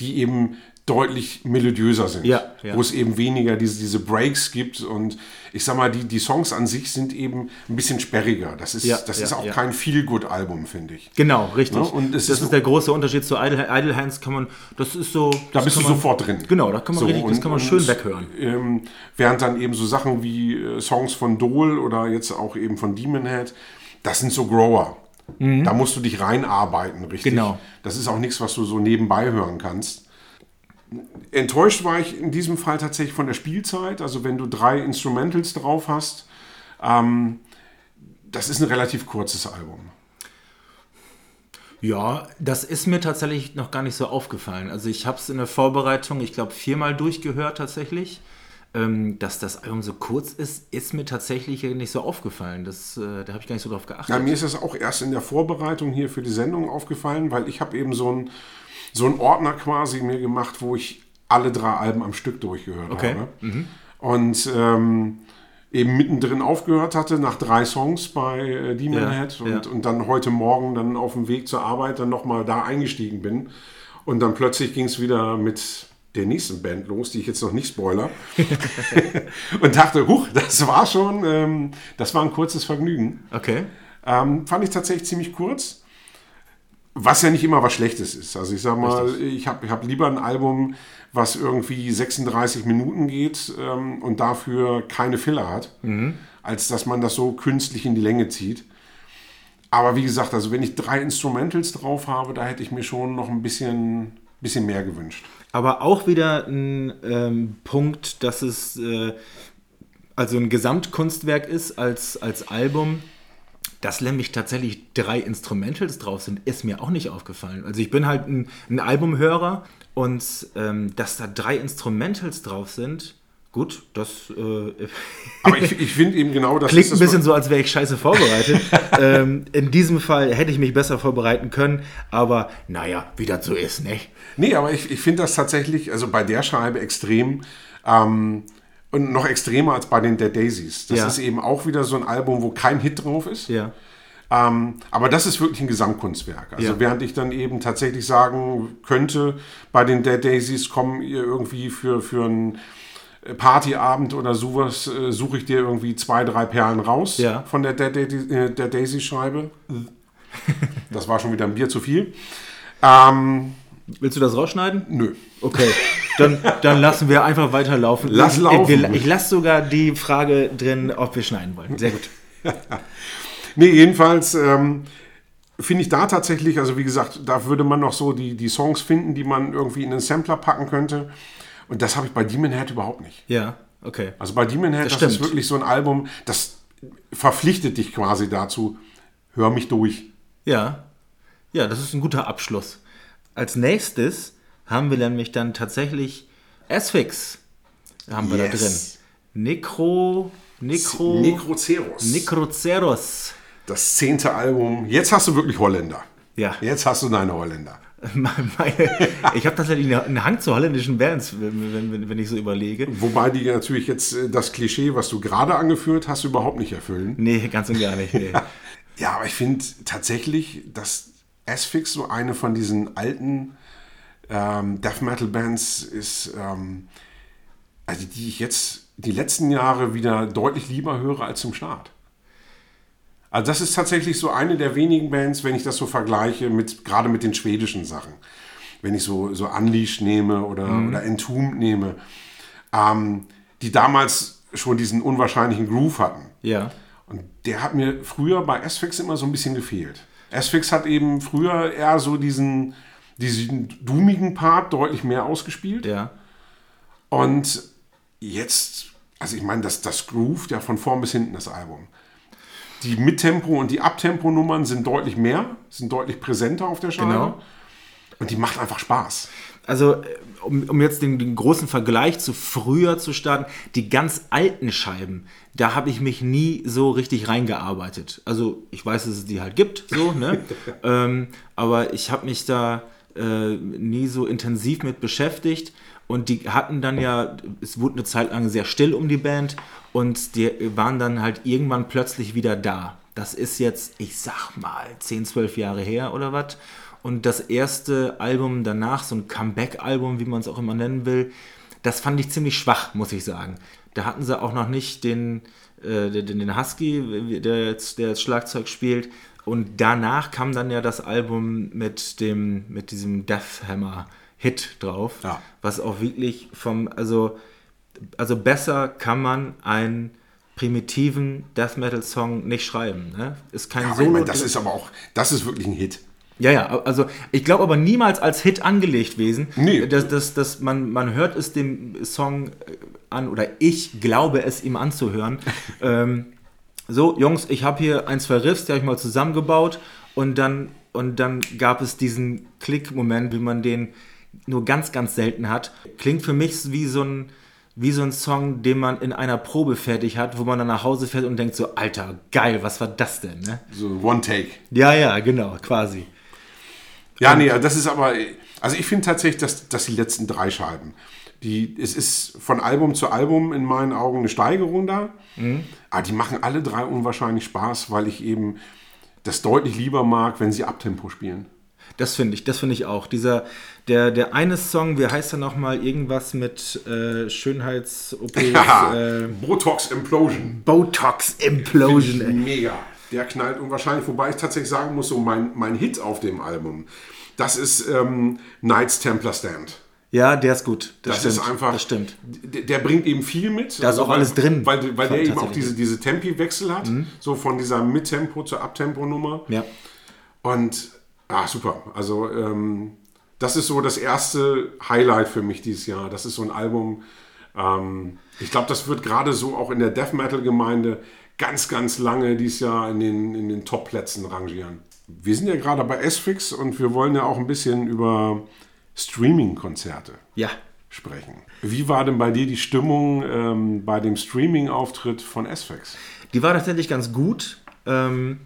die eben deutlich melodiöser sind. Ja, ja. Wo es eben weniger diese, diese Breaks gibt. Und ich sag mal, die, die Songs an sich sind eben ein bisschen sperriger. Das ist, Ja, das ist auch kein Feel-Good-Album, finde ich. Genau, richtig. Ne, und es das ist- ist der große Unterschied zu Idle, Idle Hands, kann man, das ist so... Da das bist du man, sofort drin. Genau, da kann man, richtig, das und- kann man und, schön weghören. Ähm, während dann eben so Sachen wie äh, Songs von Dole oder jetzt auch eben von Demon Head, das sind so Grower. Da musst du dich reinarbeiten, richtig? Mhm. Genau. Das ist auch nichts, was du so nebenbei hören kannst. Enttäuscht war ich in diesem Fall tatsächlich von der Spielzeit. Also wenn du drei Instrumentals drauf hast, ähm, das ist ein relativ kurzes Album. Ja, das ist mir tatsächlich noch gar nicht so aufgefallen. Also ich habe es in der Vorbereitung, ich glaube, viermal durchgehört tatsächlich. Ähm, dass das Album so kurz ist, ist mir tatsächlich nicht so aufgefallen. Das, äh, da habe ich gar nicht so drauf geachtet. Ja, mir ist das auch erst in der Vorbereitung hier für die Sendung aufgefallen, weil ich habe eben so einen so einen Ordner quasi mir gemacht, wo ich alle drei Alben am Stück durchgehört Okay. habe. Und ähm, eben mittendrin aufgehört hatte, nach drei Songs bei äh, Demon Ja, Head und, ja. und dann heute Morgen dann auf dem Weg zur Arbeit dann nochmal da eingestiegen bin. Und dann plötzlich ging es wieder mit der nächsten Band los, die ich jetzt noch nicht spoiler. und dachte, huch, das war schon, ähm, das war ein kurzes Vergnügen. Okay. Ähm, fand ich tatsächlich ziemlich kurz. Was ja nicht immer was Schlechtes ist. Also ich sag mal, ich habe ich hab lieber ein Album, was irgendwie 36 Minuten geht ähm, und dafür keine Filler hat, als dass man das so künstlich in die Länge zieht. Aber wie gesagt, also wenn ich drei Instrumentals drauf habe, da hätte ich mir schon noch ein bisschen, bisschen mehr gewünscht. Aber auch wieder ein ähm, Punkt, dass es äh, also ein Gesamtkunstwerk ist als, als Album. Dass nämlich tatsächlich drei Instrumentals drauf sind, ist mir auch nicht aufgefallen. Also ich bin halt ein, ein Albumhörer und ähm, dass da drei Instrumentals drauf sind, gut, das äh, Aber ich, ich finde eben genau das klingt ein bisschen so, als wäre ich scheiße vorbereitet. ähm, in diesem Fall hätte ich mich besser vorbereiten können, aber naja, wie das so ist, ne? Nee, aber ich, ich finde das tatsächlich, also bei der Scheibe extrem ähm, und noch extremer als bei den Dead Daisies. Das Ja. ist eben auch wieder so ein Album, wo kein Hit drauf ist. Ja. Ähm, aber das ist wirklich ein Gesamtkunstwerk. Also Ja. während ich dann eben tatsächlich sagen könnte, bei den Dead Daisies kommen ihr irgendwie für, für einen Partyabend oder sowas, äh, suche ich dir irgendwie zwei, drei Perlen raus Ja. von der Dead, Daisy- äh, der Daisy-Scheibe. Das war schon wieder ein Bier zu viel. Ähm, Willst du das rausschneiden? nö. Okay, dann, dann lassen wir einfach weiterlaufen. Lass ich, laufen. Wir, ich lasse sogar die Frage drin, ob wir schneiden wollen. Sehr gut. Nee, jedenfalls ähm, finde ich da tatsächlich, also wie gesagt, da würde man noch so die, die Songs finden, die man irgendwie in den Sampler packen könnte. Und das habe ich bei Demon Head überhaupt nicht. Ja, okay. Also bei Demon Head, Das das, ist wirklich so ein Album, das verpflichtet dich quasi dazu, hör mich durch. Ja, ja, das ist ein guter Abschluss. Als nächstes haben wir nämlich dann tatsächlich Asphyx haben wir da drin. Yes. Necro. Necro. Necroceros. Necroceros. das zehnte Album. Jetzt hast du wirklich Holländer. Ja. Jetzt hast du deine Holländer. Ich habe tatsächlich einen Hang zu holländischen Bands, wenn, wenn, wenn ich so überlege. Wobei die natürlich jetzt äh, das Klischee, was du gerade angeführt hast, überhaupt nicht erfüllen. Nee, ganz und gar nicht. Nee. Ja, aber ich finde tatsächlich, dass Asphyx so eine von diesen alten ähm, Death Metal Bands ist, ähm, also die ich jetzt die letzten Jahre wieder deutlich lieber höre als zum Start. Also das ist tatsächlich so eine der wenigen Bands, wenn ich das so vergleiche mit gerade mit den schwedischen Sachen. Wenn ich so, so Unleashed nehme oder, oder Entombed nehme, ähm, die damals schon diesen unwahrscheinlichen Groove hatten. Ja. Und der hat mir früher bei Asphyx immer so ein bisschen gefehlt. Asphyx hat eben früher eher so diesen, diesen doomigen Part deutlich mehr ausgespielt. Ja. Und jetzt, also ich meine, das, das groovt ja von vorn bis hinten das Album. Die Mittempo- und die Abtempo-Nummern sind deutlich mehr, sind deutlich präsenter auf der Scheibe. Genau. Und die macht einfach Spaß. Also, um, um jetzt den, den großen Vergleich zu früher zu starten, die ganz alten Scheiben, da habe ich mich nie so richtig reingearbeitet. Also, ich weiß, dass es die halt gibt, so, ne? ähm, aber ich habe mich da äh, nie so intensiv mit beschäftigt. Und die hatten dann ja, es wurde eine Zeit lang sehr still um die Band und die waren dann halt irgendwann plötzlich wieder da. Das ist jetzt, ich sag mal, 10, 12 Jahre her oder was. Und das erste Album danach, so ein Comeback-Album, wie man es auch immer nennen will, das fand ich ziemlich schwach, muss ich sagen. Da hatten sie auch noch nicht den, äh, den, den Husky, der jetzt, der jetzt Schlagzeug spielt. Und danach kam dann ja das Album mit dem, mit diesem Death Hammer Hit drauf, Ja. was auch wirklich vom, also, also besser kann man einen primitiven Death Metal Song nicht schreiben. Ne? Ist kein Ja, Solo. ich meine, das ist aber auch, das ist wirklich ein Hit. Ja, ja, also ich glaube aber niemals als Hit angelegt gewesen. Nee. Dass, dass, dass man, man hört es dem Song an, oder ich glaube es ihm anzuhören. ähm, so, Jungs, ich habe hier ein, zwei Riffs, die habe ich mal zusammengebaut und dann, und dann gab es diesen Klick-Moment, wie man den nur ganz, ganz selten hat. Klingt für mich wie so ein, wie so ein Song, den man in einer Probe fertig hat, wo man dann nach Hause fährt und denkt so, Alter, geil, was war das denn? Ne? So One Take. Ja, ja, genau, quasi. Ja, nee, das ist aber, also ich finde tatsächlich, dass, dass die letzten drei Scheiben, die, es ist von Album zu Album in meinen Augen eine Steigerung da, aber die machen alle drei unwahrscheinlich Spaß, weil ich eben das deutlich lieber mag, wenn sie Abtempo spielen. Das finde ich, das finde ich auch. Dieser, der, der eine Song, wie heißt er nochmal? Irgendwas mit äh, Schönheits-OPs, äh, Botox Implosion. Botox Implosion. ey. Mega. Der knallt unwahrscheinlich, wobei ich tatsächlich sagen muss, so mein, mein Hit auf dem Album, das ist ähm, Knights Templar Stand. Ja, der ist gut. Das, stimmt, ist einfach. Das stimmt. Der, der bringt eben viel mit. Da ist auch weil, alles drin. Weil, weil der eben auch. Mhm. diese, diese Tempi-Wechsel hat. So von dieser Mittempo zur Abtempo-Nummer. Ja. Und ah, super. Also, ähm, das ist so das erste Highlight für mich dieses Jahr. Das ist so ein Album. Ähm, ich glaube, das wird gerade so auch in der Death Metal-Gemeinde ganz, ganz lange dieses Jahr in den, in den Top-Plätzen rangieren. Wir sind ja gerade bei S-Fix und wir wollen ja auch ein bisschen über Streaming-Konzerte Ja. sprechen. Wie war denn bei dir die Stimmung ähm, bei dem Streaming-Auftritt von S-Fix? Die war tatsächlich ganz gut. Ähm,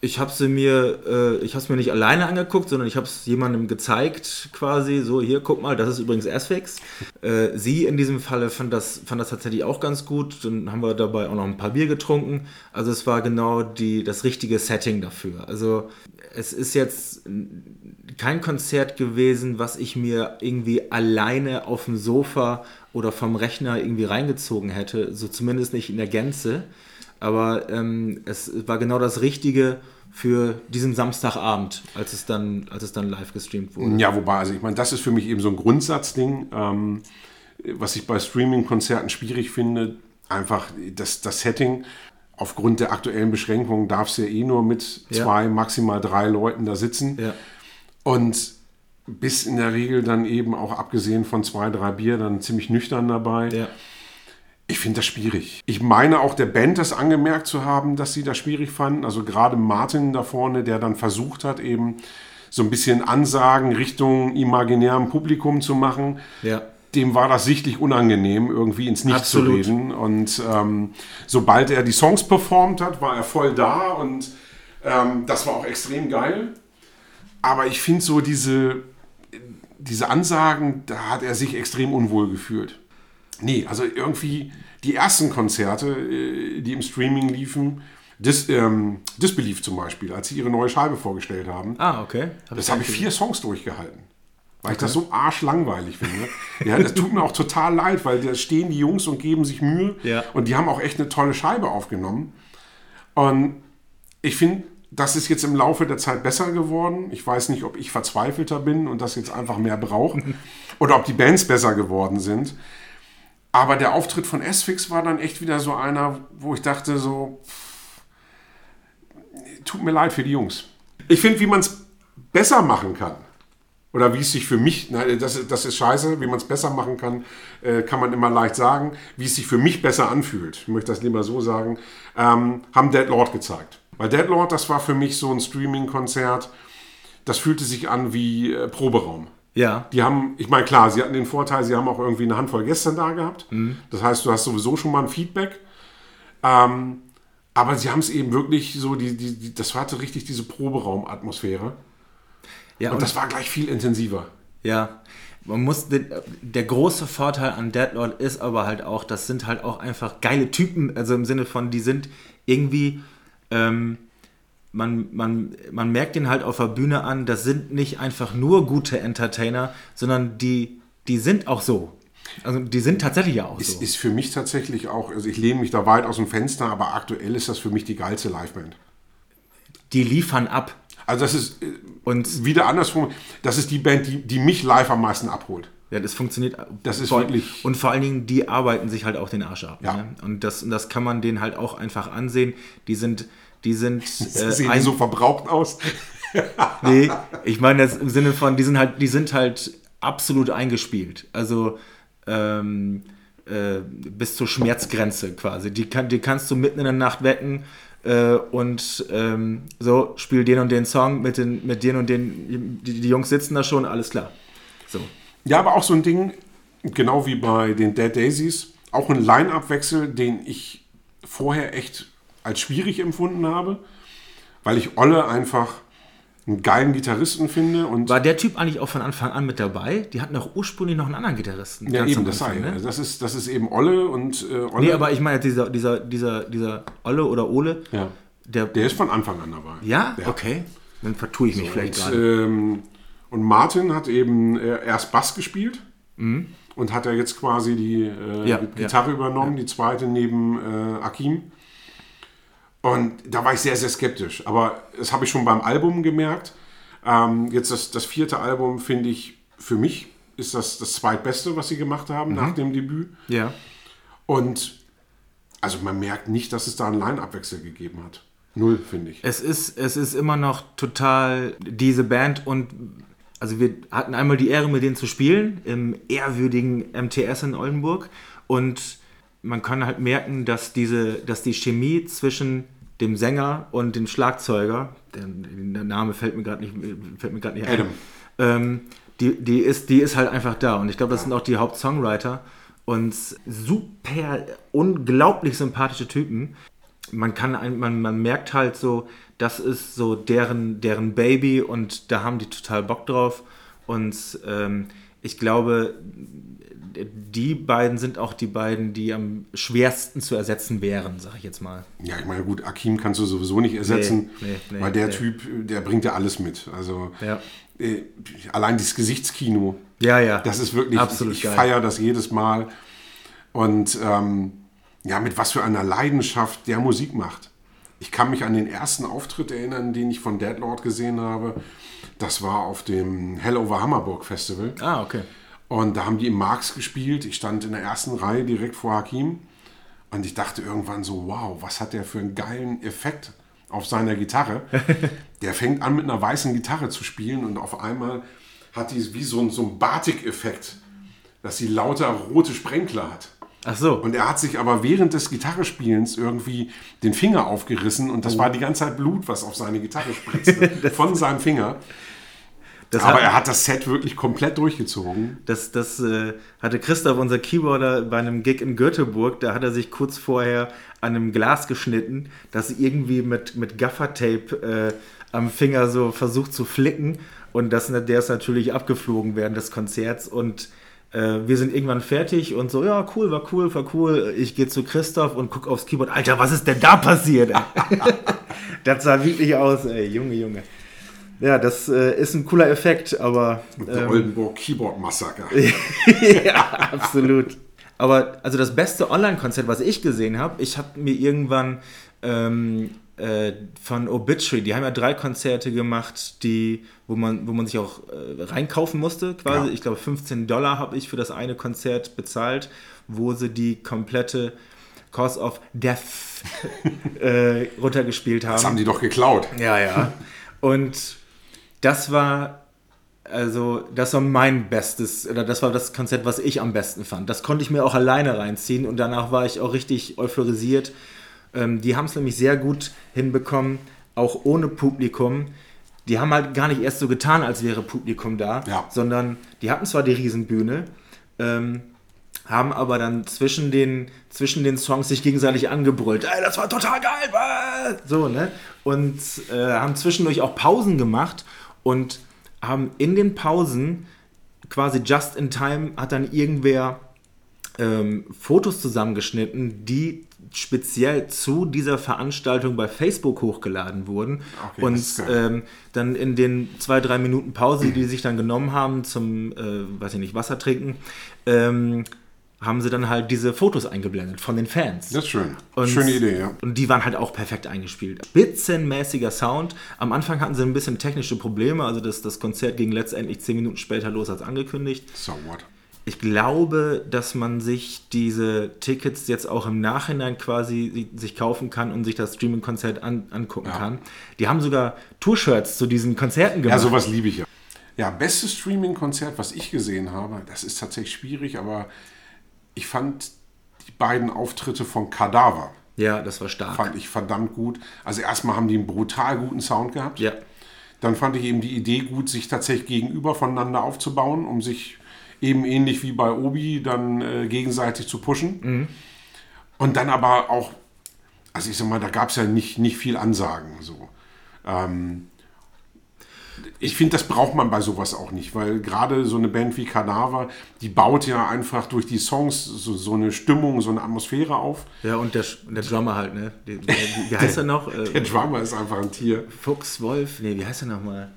ich habe sie mir, äh, ich habe es mir nicht alleine angeguckt, sondern ich habe es jemandem gezeigt, quasi so hier, guck mal, das ist übrigens Asphyx. Äh, sie in diesem Falle fand das, fand das tatsächlich auch ganz gut. Dann haben wir dabei auch noch ein paar Bier getrunken. Also es war genau die, das richtige Setting dafür. Also es ist jetzt kein Konzert gewesen, was ich mir irgendwie alleine auf dem Sofa oder vom Rechner irgendwie reingezogen hätte. So zumindest nicht in der Gänze. Aber ähm, es war genau das Richtige für diesen Samstagabend, als es dann, als es dann live gestreamt wurde. Ja, wobei, also ich meine, das ist für mich eben so ein Grundsatzding, ähm, was ich bei Streaming-Konzerten schwierig finde. Einfach das, das Setting. Aufgrund der aktuellen Beschränkungen darf es ja eh nur mit Ja. zwei, maximal drei Leuten da sitzen. Ja. Und bist in der Regel dann eben auch abgesehen von zwei, drei Bier dann ziemlich nüchtern dabei. Ja. Ich finde das schwierig. Ich meine auch der Band das angemerkt zu haben, dass sie das schwierig fanden. Also gerade Martin da vorne, der dann versucht hat, eben so ein bisschen Ansagen Richtung imaginärem Publikum zu machen. Ja. dem war das sichtlich unangenehm, irgendwie ins Nichts zu reden. Und ähm, sobald er die Songs performt hat, war er voll da und ähm, das war auch extrem geil. Aber ich finde so diese, diese Ansagen, da hat er sich extrem unwohl gefühlt. Nee, also irgendwie die ersten Konzerte, äh, die im Streaming liefen, Dis, ähm, Disbelief zum Beispiel, als sie ihre neue Scheibe vorgestellt haben, Ah, okay. das habe ich vier Songs durchgehalten. Weil ich das so arschlangweilig finde. Ja, das tut mir auch total leid, weil da stehen die Jungs und geben sich Mühe. Ja. Und die haben auch echt eine tolle Scheibe aufgenommen. Und ich finde, das ist jetzt im Laufe der Zeit besser geworden. Ich weiß nicht, ob ich verzweifelter bin und das jetzt einfach mehr brauche. oder ob die Bands besser geworden sind. Aber der Auftritt von S-Fix war dann echt wieder so einer, wo ich dachte so, tut mir leid für die Jungs. Ich finde, wie man es besser machen kann, oder wie es sich für mich, nein, das, ist- das ist scheiße, wie man es besser machen kann, äh, kann man immer leicht sagen, wie es sich für mich besser anfühlt, ich möchte das lieber so sagen, ähm, haben Dead Lord gezeigt. Weil Dead Lord, das war für mich so ein Streaming-Konzert, das fühlte sich an wie äh, Proberaum. Ja. Die haben, ich meine, klar, sie hatten den Vorteil, sie haben auch irgendwie eine Handvoll Gäste da gehabt. Das heißt, du hast sowieso schon mal ein Feedback. Ähm, aber sie haben es eben wirklich so, die, die, die, das hatte richtig diese Proberaumatmosphäre. Ja, Und das war gleich viel intensiver. Ja, man muss, den, der große Vorteil an Deadlord ist aber halt auch, das sind halt auch einfach geile Typen, also im Sinne von, die sind irgendwie, ähm, man, man, man merkt den halt auf der Bühne an, das sind nicht einfach nur gute Entertainer, sondern die, die sind auch so. Also die sind tatsächlich ja auch Ist, so. ist für mich tatsächlich auch, also ich lehne mich da weit aus dem Fenster, aber aktuell ist das für mich die geilste Liveband. Die liefern ab. Also das ist äh, Und wieder andersrum, das ist die Band, die, die mich live am meisten abholt. Ja, das funktioniert. Das ist vor- wirklich- Und vor allen Dingen, die arbeiten sich halt auch den Arsch ab. Ja. Ne? Und, das, und das kann man denen halt auch einfach ansehen. Die sind, die sind. Äh, Sehen so verbraucht aus? nee, ich meine das im Sinne von, die sind halt, die sind halt absolut eingespielt. Also ähm, äh, bis zur Schmerzgrenze quasi. Die, kann, die kannst du mitten in der Nacht wecken äh, und ähm, so, spiel den und den Song mit, den, mit den und den. Die, die Jungs sitzen da schon, alles klar. So. Ja, aber auch so ein Ding, genau wie bei den Dead Daisies, auch ein Line-Up-Wechsel, den ich vorher echt als schwierig empfunden habe, weil ich Olle einfach einen geilen Gitarristen finde und War der Typ eigentlich auch von Anfang an mit dabei? Die hatten doch ursprünglich noch einen anderen Gitarristen. ja eben das sei, Anfang, ne? das ist das ist eben Olle und äh, Olle, Nee, aber ich meine, dieser, dieser, dieser, dieser Olle oder Ole, ja, der, der ist von Anfang an dabei. Ja? Okay. Dann vertue ich mich vielleicht Und, gerade. ähm, und Martin hat eben äh, erst Bass gespielt und hat er jetzt quasi die äh, Mhm. Ja, Gitarre übernommen, die zweite neben äh, Akim. Und da war ich sehr, sehr skeptisch. Aber das habe ich schon beim Album gemerkt. Ähm, jetzt das, das vierte Album finde ich für mich ist das das zweitbeste, was sie gemacht haben nach dem Debüt. ja. Und also man merkt nicht, dass es da einen Line-Abwechsel gegeben hat. Null, finde ich. Es ist, es ist immer noch total diese Band und also wir hatten einmal die Ehre, mit denen zu spielen im ehrwürdigen MTS in Oldenburg und man kann halt merken, dass diese, dass die Chemie zwischen dem Sänger und dem Schlagzeuger, der, der Name fällt mir gerade nicht, fällt mir gerade nicht ein, Adam. ähm, die, die, ist, die ist halt einfach da und ich glaube, das sind auch die Hauptsongwriter und super unglaublich sympathische Typen man kann ein, man, man merkt halt so, das ist so deren, deren Baby und da haben die total Bock drauf. Und ähm, ich glaube, die beiden sind auch die beiden, die am schwersten zu ersetzen wären, sag ich jetzt mal. Ja, ich meine, gut, Akim kannst du sowieso nicht ersetzen, Nee, nee, nee, weil der. Typ, der bringt ja alles mit. Also Ja. äh, allein dieses Gesichtskino, Ja, ja. das ist wirklich, Absolut ich, ich feiere das jedes Mal. Und ähm, ja, mit was für einer Leidenschaft der Musik macht. Ich kann mich an den ersten Auftritt erinnern, den ich von Deadlord gesehen habe. Das war auf dem Hell Over Hammerburg Festival. Ah, okay. Und da haben die im Marx gespielt. Ich stand in der ersten Reihe direkt vor Hakim. Und ich dachte irgendwann so, wow, was hat der für einen geilen Effekt auf seiner Gitarre. der fängt an mit einer weißen Gitarre zu spielen und auf einmal hat die wie so, ein- so ein Batik-Effekt, dass sie lauter rote Sprenkler hat. Ach so. Und er hat sich aber während des Gitarrespielens irgendwie den Finger aufgerissen und das Oh. war die ganze Zeit Blut, was auf seine Gitarre spritzte, von seinem Finger. Das Aber hat- er hat das Set wirklich komplett durchgezogen. Das, das äh, hatte Christoph, unser Keyboarder, bei einem Gig in Göteborg. Da hat er sich kurz vorher an einem Glas geschnitten, das irgendwie mit, mit Gaffertape äh, am Finger so versucht zu flicken. Und das, der ist natürlich abgeflogen während des Konzerts. Und äh, wir sind irgendwann fertig und so, ja, cool, war cool, war cool. Ich gehe zu Christoph und gucke aufs Keyboard. Alter, was ist denn da passiert? das sah wirklich aus, ey, Junge, Junge. Ja, das äh, ist ein cooler Effekt, aber. Der ähm, Oldenburg Keyboard Massaker. ja, absolut. Aber also das beste Online-Konzert, was ich gesehen habe, ich habe mir irgendwann ähm, äh, von Obituary, die haben ja drei Konzerte gemacht, die, wo, man, wo man sich auch äh, reinkaufen musste, quasi. Ja. Ich glaube, 15 Dollar habe ich für das eine Konzert bezahlt, wo sie die komplette Cause of Death äh, runtergespielt haben. Das haben die doch geklaut. Ja, ja. Und das war, also, das war mein bestes, oder das war das Konzert, was ich am besten fand. Das konnte ich mir auch alleine reinziehen und danach war ich auch richtig euphorisiert. Ähm, die haben es nämlich sehr gut hinbekommen, auch ohne Publikum. Die haben halt gar nicht erst so getan, als wäre Publikum da, Ja. sondern die hatten zwar die Riesenbühne, ähm, haben aber dann zwischen den, zwischen den Songs sich gegenseitig angebrüllt. Ey, das war total geil, so, ne? Und äh, haben zwischendurch auch Pausen gemacht und haben in den Pausen quasi just in time hat dann irgendwer ähm, Fotos zusammengeschnitten, die speziell zu dieser Veranstaltung bei Facebook hochgeladen wurden Okay, und ähm, dann in den zwei, drei Minuten Pause, die die sich dann genommen haben zum, äh, weiß ich nicht, Wasser trinken, ähm, haben sie dann halt diese Fotos eingeblendet von den Fans. Das ist schön. Und- Schöne Idee, ja. Und die waren halt auch perfekt eingespielt. Spitzenmäßiger Sound. Am Anfang hatten sie ein bisschen technische Probleme, also das, das Konzert ging letztendlich zehn Minuten später los als angekündigt. So what? Ich glaube, dass man sich diese Tickets jetzt auch im Nachhinein quasi sich kaufen kann und sich das Streaming-Konzert an, angucken Ja. kann. Die haben sogar Tour-Shirts zu diesen Konzerten Ja, gemacht. sowas liebe ich ja. Ja, bestes Streaming-Konzert, was ich gesehen habe, das ist tatsächlich schwierig, aber ich fand die beiden Auftritte von Kadaver, ja, das war stark. fand ich verdammt gut. Also erstmal haben die einen brutal guten Sound gehabt. Ja, Dann fand ich eben die Idee gut, sich tatsächlich gegenüber voneinander aufzubauen, um sich eben ähnlich wie bei Obi dann äh, gegenseitig zu pushen. Und dann aber auch, also ich sag mal, da gab es ja nicht, nicht viel Ansagen. So. Ähm, ich finde, das braucht man bei sowas auch nicht, weil gerade so eine Band wie Kadaver, die baut ja einfach durch die Songs so, so eine Stimmung, so eine Atmosphäre auf. ja und der, der Drummer halt, ne? Wie, wie heißt er noch? Der Drummer ist einfach ein Tier. Fuchs, Wolf? Nee, wie heißt er nochmal?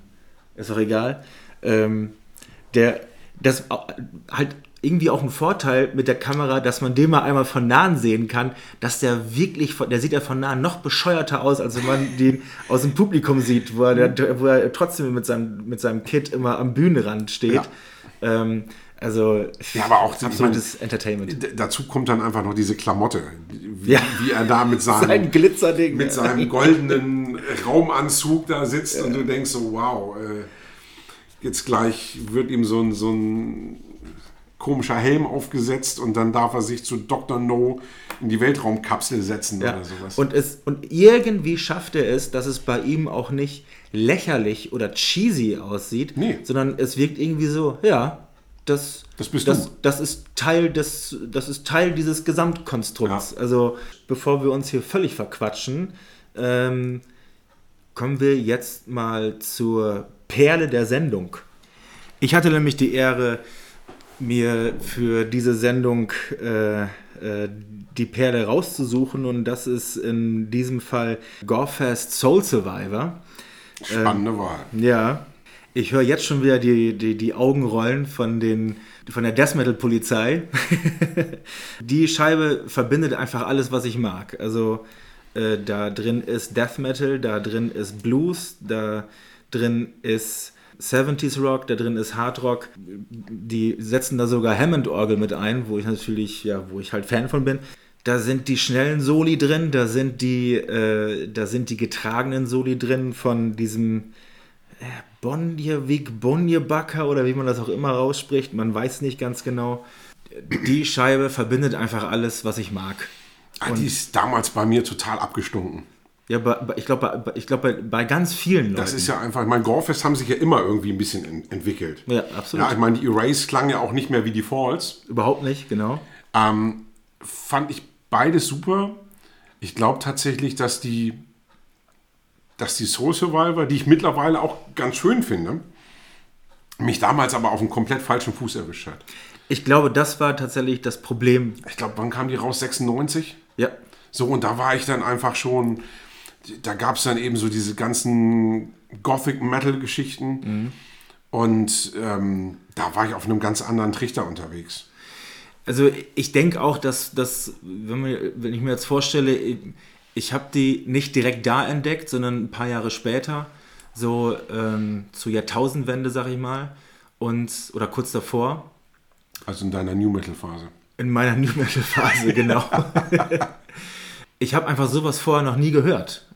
Ist doch egal. Ähm, der, das halt irgendwie auch ein Vorteil mit der Kamera, dass man den mal einmal von nahen sehen kann, dass der wirklich, von, der sieht ja von nahen noch bescheuerter aus, als wenn man den aus dem Publikum sieht, wo er, wo er trotzdem mit seinem, mit seinem Kit immer am Bühnenrand steht. Ähm, also, Ja, aber auch- absolutes Entertainment. D dazu kommt dann einfach noch diese Klamotte, wie, Ja. wie er da mit seinem, Sein Glitzerding. mit seinem goldenen Raumanzug da sitzt und du denkst so, wow, äh, jetzt gleich wird ihm so ein, so ein komischer Helm aufgesetzt und dann darf er sich zu Dr. No in die Weltraumkapsel setzen Ja. oder sowas. Und, es, und irgendwie schafft er es, dass es bei ihm auch nicht lächerlich oder cheesy aussieht, Nee. sondern es wirkt irgendwie so, ja, das, Das bist das, du. das ist Teil des, das ist Teil dieses Gesamtkonstrukts. Ja. Also bevor wir uns hier völlig verquatschen, ähm, kommen wir jetzt mal zur Perle der Sendung. Ich hatte nämlich die Ehre, mir für diese Sendung äh, äh, die Perle rauszusuchen und das ist in diesem Fall Gorefest Soul Survivor. Spannende Wahl. Ja, ich höre jetzt schon wieder die, die, die Augen rollen von, den, von der Death Metal Polizei. die Scheibe verbindet einfach alles, was ich mag. Also äh, da drin ist Death Metal, da drin ist Blues, da drin ist 70s Rock, da drin ist Hard Rock. Die setzen da sogar Hammond-Orgel mit ein, wo ich natürlich, ja, wo ich halt Fan von bin. Da sind die schnellen Soli drin, da sind die, äh, da sind die getragenen Soli drin von diesem äh, Bonjevik, Bonjebacker oder wie man das auch immer rausspricht. Man weiß nicht ganz genau. Die Scheibe verbindet einfach alles, was ich mag. Ah, die ist damals bei mir total abgestunken. Ja, bei, ich glaube, bei, ich glaub, bei, bei ganz vielen Leuten. Das ist ja einfach, ich meine, Gorefest haben sich ja immer irgendwie ein bisschen en entwickelt. Ja, absolut. Ja, ich meine, die Erase klang ja auch nicht mehr wie die Falls. Überhaupt nicht, genau. Ähm, fand ich beides super. Ich glaube tatsächlich, dass die, dass die Soul Survivor, die ich mittlerweile auch ganz schön finde, mich damals aber auf einen komplett falschen Fuß erwischt hat. Ich glaube, das war tatsächlich das Problem. Ich glaube, wann kam die raus? 96? Ja. So, und da war ich dann einfach schon, da gab es dann eben so diese ganzen Gothic-Metal-Geschichten. Und ähm, da war ich auf einem ganz anderen Trichter unterwegs. Also ich denke auch, dass, dass wenn, wenn ich mir jetzt vorstelle, ich, ich habe die nicht direkt da entdeckt, sondern ein paar Jahre später, so ähm, zur Jahrtausendwende, sag ich mal, und oder kurz davor. Also in deiner New Metal-Phase. In meiner New Metal-Phase, genau. ich habe einfach sowas vorher noch nie gehört.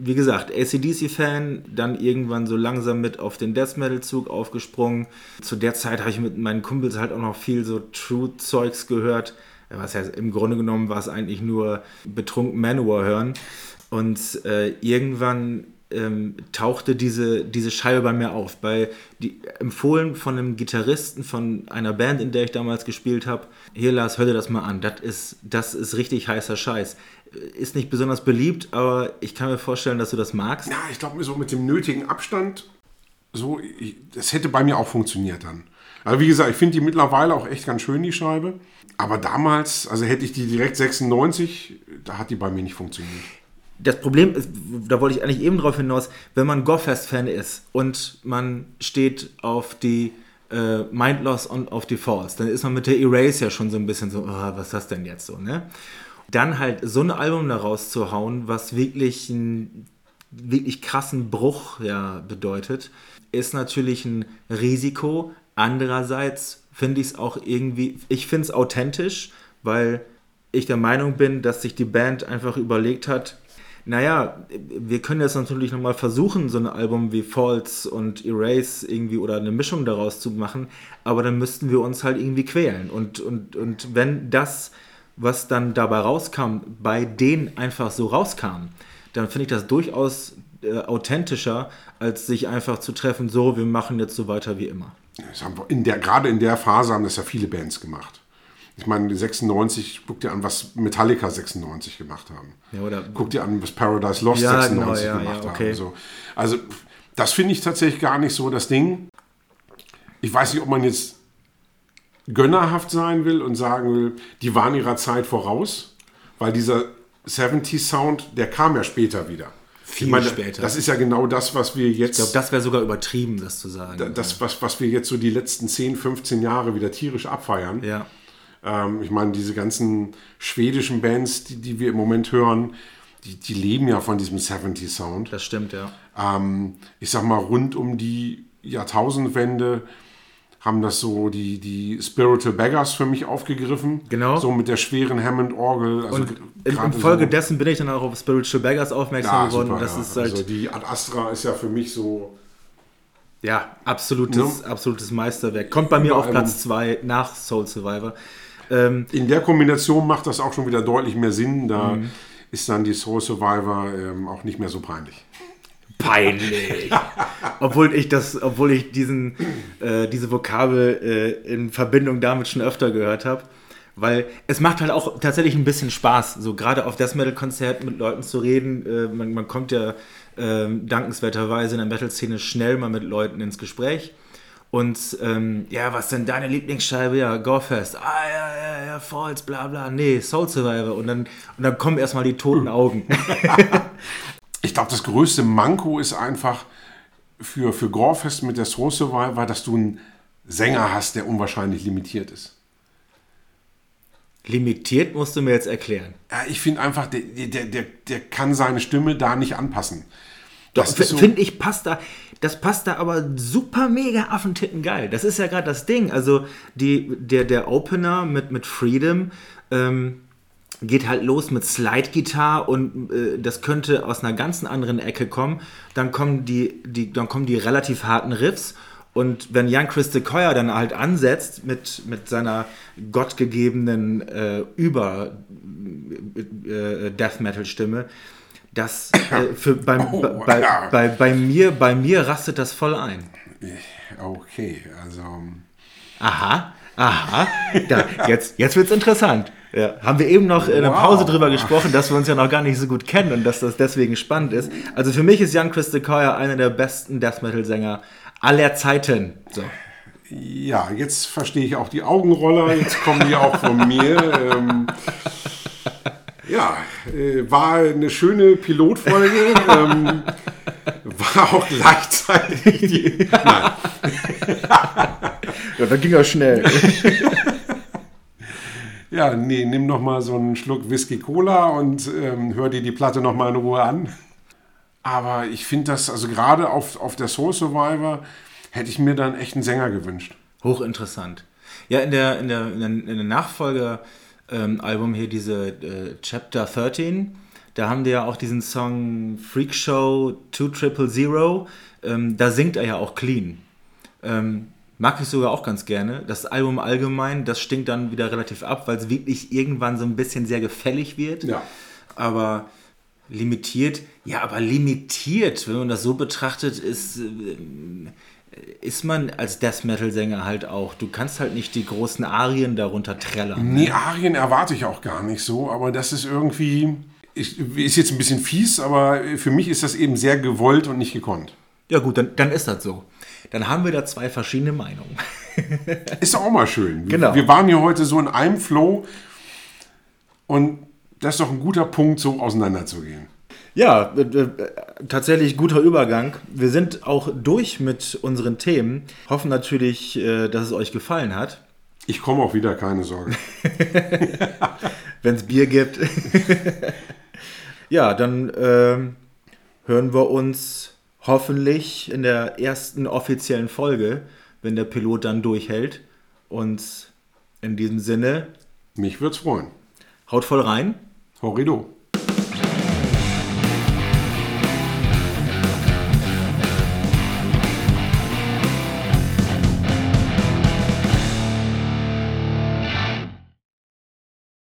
Wie gesagt, ACDC-Fan, dann irgendwann so langsam mit auf den Death Metal-Zug aufgesprungen. Zu der Zeit habe ich mit meinen Kumpels halt auch noch viel so True-Zeugs gehört. Was heißt, im Grunde genommen war es eigentlich nur betrunken Manowar hören. Und äh, irgendwann ähm, tauchte diese, diese Scheibe bei mir auf. Bei die, empfohlen von einem Gitarristen von einer Band, in der ich damals gespielt habe. Hier, Lars, hör dir das mal an. Das ist, das ist richtig heißer Scheiß. Ist nicht besonders beliebt, aber ich kann mir vorstellen, dass du das magst. Ja, ich glaube, so mit dem nötigen Abstand, so, ich, das hätte bei mir auch funktioniert dann. Also wie gesagt, ich finde die mittlerweile auch echt ganz schön, die Scheibe. Aber damals, also hätte ich die direkt 96, da hat die bei mir nicht funktioniert das Problem ist, da wollte ich eigentlich eben drauf hinaus, wenn man Goffest-Fan ist und man steht auf die äh, Mindloss und auf die Falls, dann ist man mit der Erase ja schon so ein bisschen so, oh, was ist das denn jetzt so, ne? Dann halt so ein Album da rauszuhauen, was wirklich einen wirklich krassen Bruch ja bedeutet, ist natürlich ein Risiko. Andererseits finde ich es auch irgendwie, ich finde es authentisch, weil ich der Meinung bin, dass sich die Band einfach überlegt hat, naja, wir können jetzt natürlich nochmal versuchen, so ein Album wie False und Erase irgendwie oder eine Mischung daraus zu machen, aber dann müssten wir uns halt irgendwie quälen. Und, und, und wenn das, was dann dabei rauskam, bei denen einfach so rauskam, dann finde ich das durchaus äh, authentischer, als sich einfach zu treffen, so, wir machen jetzt so weiter wie immer. In der, gerade in der Phase haben das ja viele Bands gemacht. Ich meine, die 96, guck dir an, was Metallica 96 gemacht haben. Ja, oder guck dir an, was Paradise Lost Ja, 96 genau, ja, gemacht ja, okay. haben. So. Also, das finde ich tatsächlich gar nicht so das Ding. Ich weiß nicht, ob man jetzt gönnerhaft sein will und sagen will, die waren ihrer Zeit voraus, weil dieser 70-Sound, der kam ja später wieder. Viel meine, später. Das ist ja genau das, was wir jetzt. Ich glaube, das wäre sogar übertrieben, das zu sagen. das, was, was wir jetzt so die letzten 10, 15 Jahre wieder tierisch abfeiern. ja. Ähm, ich meine, diese ganzen schwedischen Bands, die, die wir im Moment hören, die, die leben ja von diesem 70-Sound. Das stimmt, ja. Ähm, ich sag mal, rund um die Jahrtausendwende haben das so die, die Spiritual Beggars für mich aufgegriffen. Genau. So mit der schweren Hammond-Orgel. Also Und in, gerade in Folge so, dessen bin ich dann auch auf Spiritual Beggars aufmerksam ja, geworden. super, das ja. ist halt, also die Ad Astra ist ja für mich so ja, absolutes, absolutes Meisterwerk. Kommt bei mir auf Platz 2 nach Soul Survivor. Ähm, in der Kombination macht das auch schon wieder deutlich mehr Sinn. Da Mhm. ist dann die Soul Survivor ähm, auch nicht mehr so peinlich. Peinlich. obwohl ich das, obwohl ich diesen, äh, diese Vokabel äh, in Verbindung damit schon öfter gehört habe. Weil es macht halt auch tatsächlich ein bisschen Spaß, so gerade auf Death Metal Konzerten mit Leuten zu reden. Äh, man, man kommt ja ähm, dankenswerterweise in der Metal-Szene schnell mal mit Leuten ins Gespräch. Und ähm, ja, was denn deine Lieblingsscheibe? Ja, Gorefest. Ah, ja, ja, ja, Falls, bla, bla. Nee, Soul Survivor. Und dann, und dann kommen erstmal die toten Augen. Ich glaube, das größte Manko ist einfach für, für Gorefest mit der Soul Survivor, dass du einen Sänger hast, der unwahrscheinlich limitiert ist. Limitiert musst du mir jetzt erklären. Ja, ich finde einfach, der, der, der, der kann seine Stimme da nicht anpassen. Das so, Finde ich, passt da, das passt da aber super mega Affentitten geil. Das ist ja gerade das Ding. Also die, der, der Opener mit, mit Freedom ähm, geht halt los mit Slide-Gitarre und äh, das könnte aus einer ganz anderen Ecke kommen. Dann kommen die, die, dann kommen die relativ harten Riffs. Und wenn Jan Christe Keuer dann halt ansetzt mit, mit seiner gottgegebenen äh, über äh, das äh, für beim, Oh, bei, ja. bei, bei, mir, bei mir rastet das voll ein. Okay, also Aha, aha. Da, jetzt jetzt wird es interessant. Ja, haben wir eben noch in der Wow. Pause drüber gesprochen, dass wir uns ja noch gar nicht so gut kennen und dass das deswegen spannend ist. Also für mich ist Jan Christe Coyer einer der besten Death Metal Sänger aller Zeiten. So. ja, jetzt verstehe ich auch die Augenroller, jetzt kommen die auch von mir. Ähm, ja, äh, war eine schöne Pilotfolge. Ähm, war auch gleichzeitig die. Nein, Ja, da ging er schnell. ja, nee, nimm noch mal so einen Schluck Whisky Cola und ähm, hör dir die Platte noch mal in Ruhe an. Aber ich finde das, also gerade auf, auf der Soul Survivor hätte ich mir dann echt einen Sänger gewünscht. Hochinteressant. Ja, in der, in der, in der, in der Nachfolger-Album hier, diese äh, Chapter 13, da haben die ja auch diesen Song Freak Show 2000. Ähm, da singt er ja auch clean. Ähm, mag ich sogar auch ganz gerne. Das Album allgemein, das stinkt dann wieder relativ ab, weil es wirklich irgendwann so ein bisschen sehr gefällig wird. Ja. Aber limitiert, ja, aber limitiert, wenn man das so betrachtet, ist, äh, ist man als Death Metal Sänger halt auch. Du kannst halt nicht die großen Arien darunter trällern. Nee, Arien erwarte ich auch gar nicht so, aber das ist irgendwie, ist, ist jetzt ein bisschen fies, aber für mich ist das eben sehr gewollt und nicht gekonnt. Ja gut, dann, dann ist das so. Dann haben wir da zwei verschiedene Meinungen. Ist auch mal schön. Wir- Genau. Wir waren hier heute so in einem Flow und das ist doch ein guter Punkt, so auseinanderzugehen. Ja, äh, äh, tatsächlich guter Übergang. Wir sind auch durch mit unseren Themen. Hoffen natürlich, äh, dass es euch gefallen hat. Ich komme auch wieder, keine Sorge. wenn es Bier gibt. ja, dann ähm, hören wir uns hoffentlich in der ersten offiziellen Folge, wenn der Pilot dann durchhält. Und in diesem Sinne, Mich würd's freuen. haut voll rein. Horrido.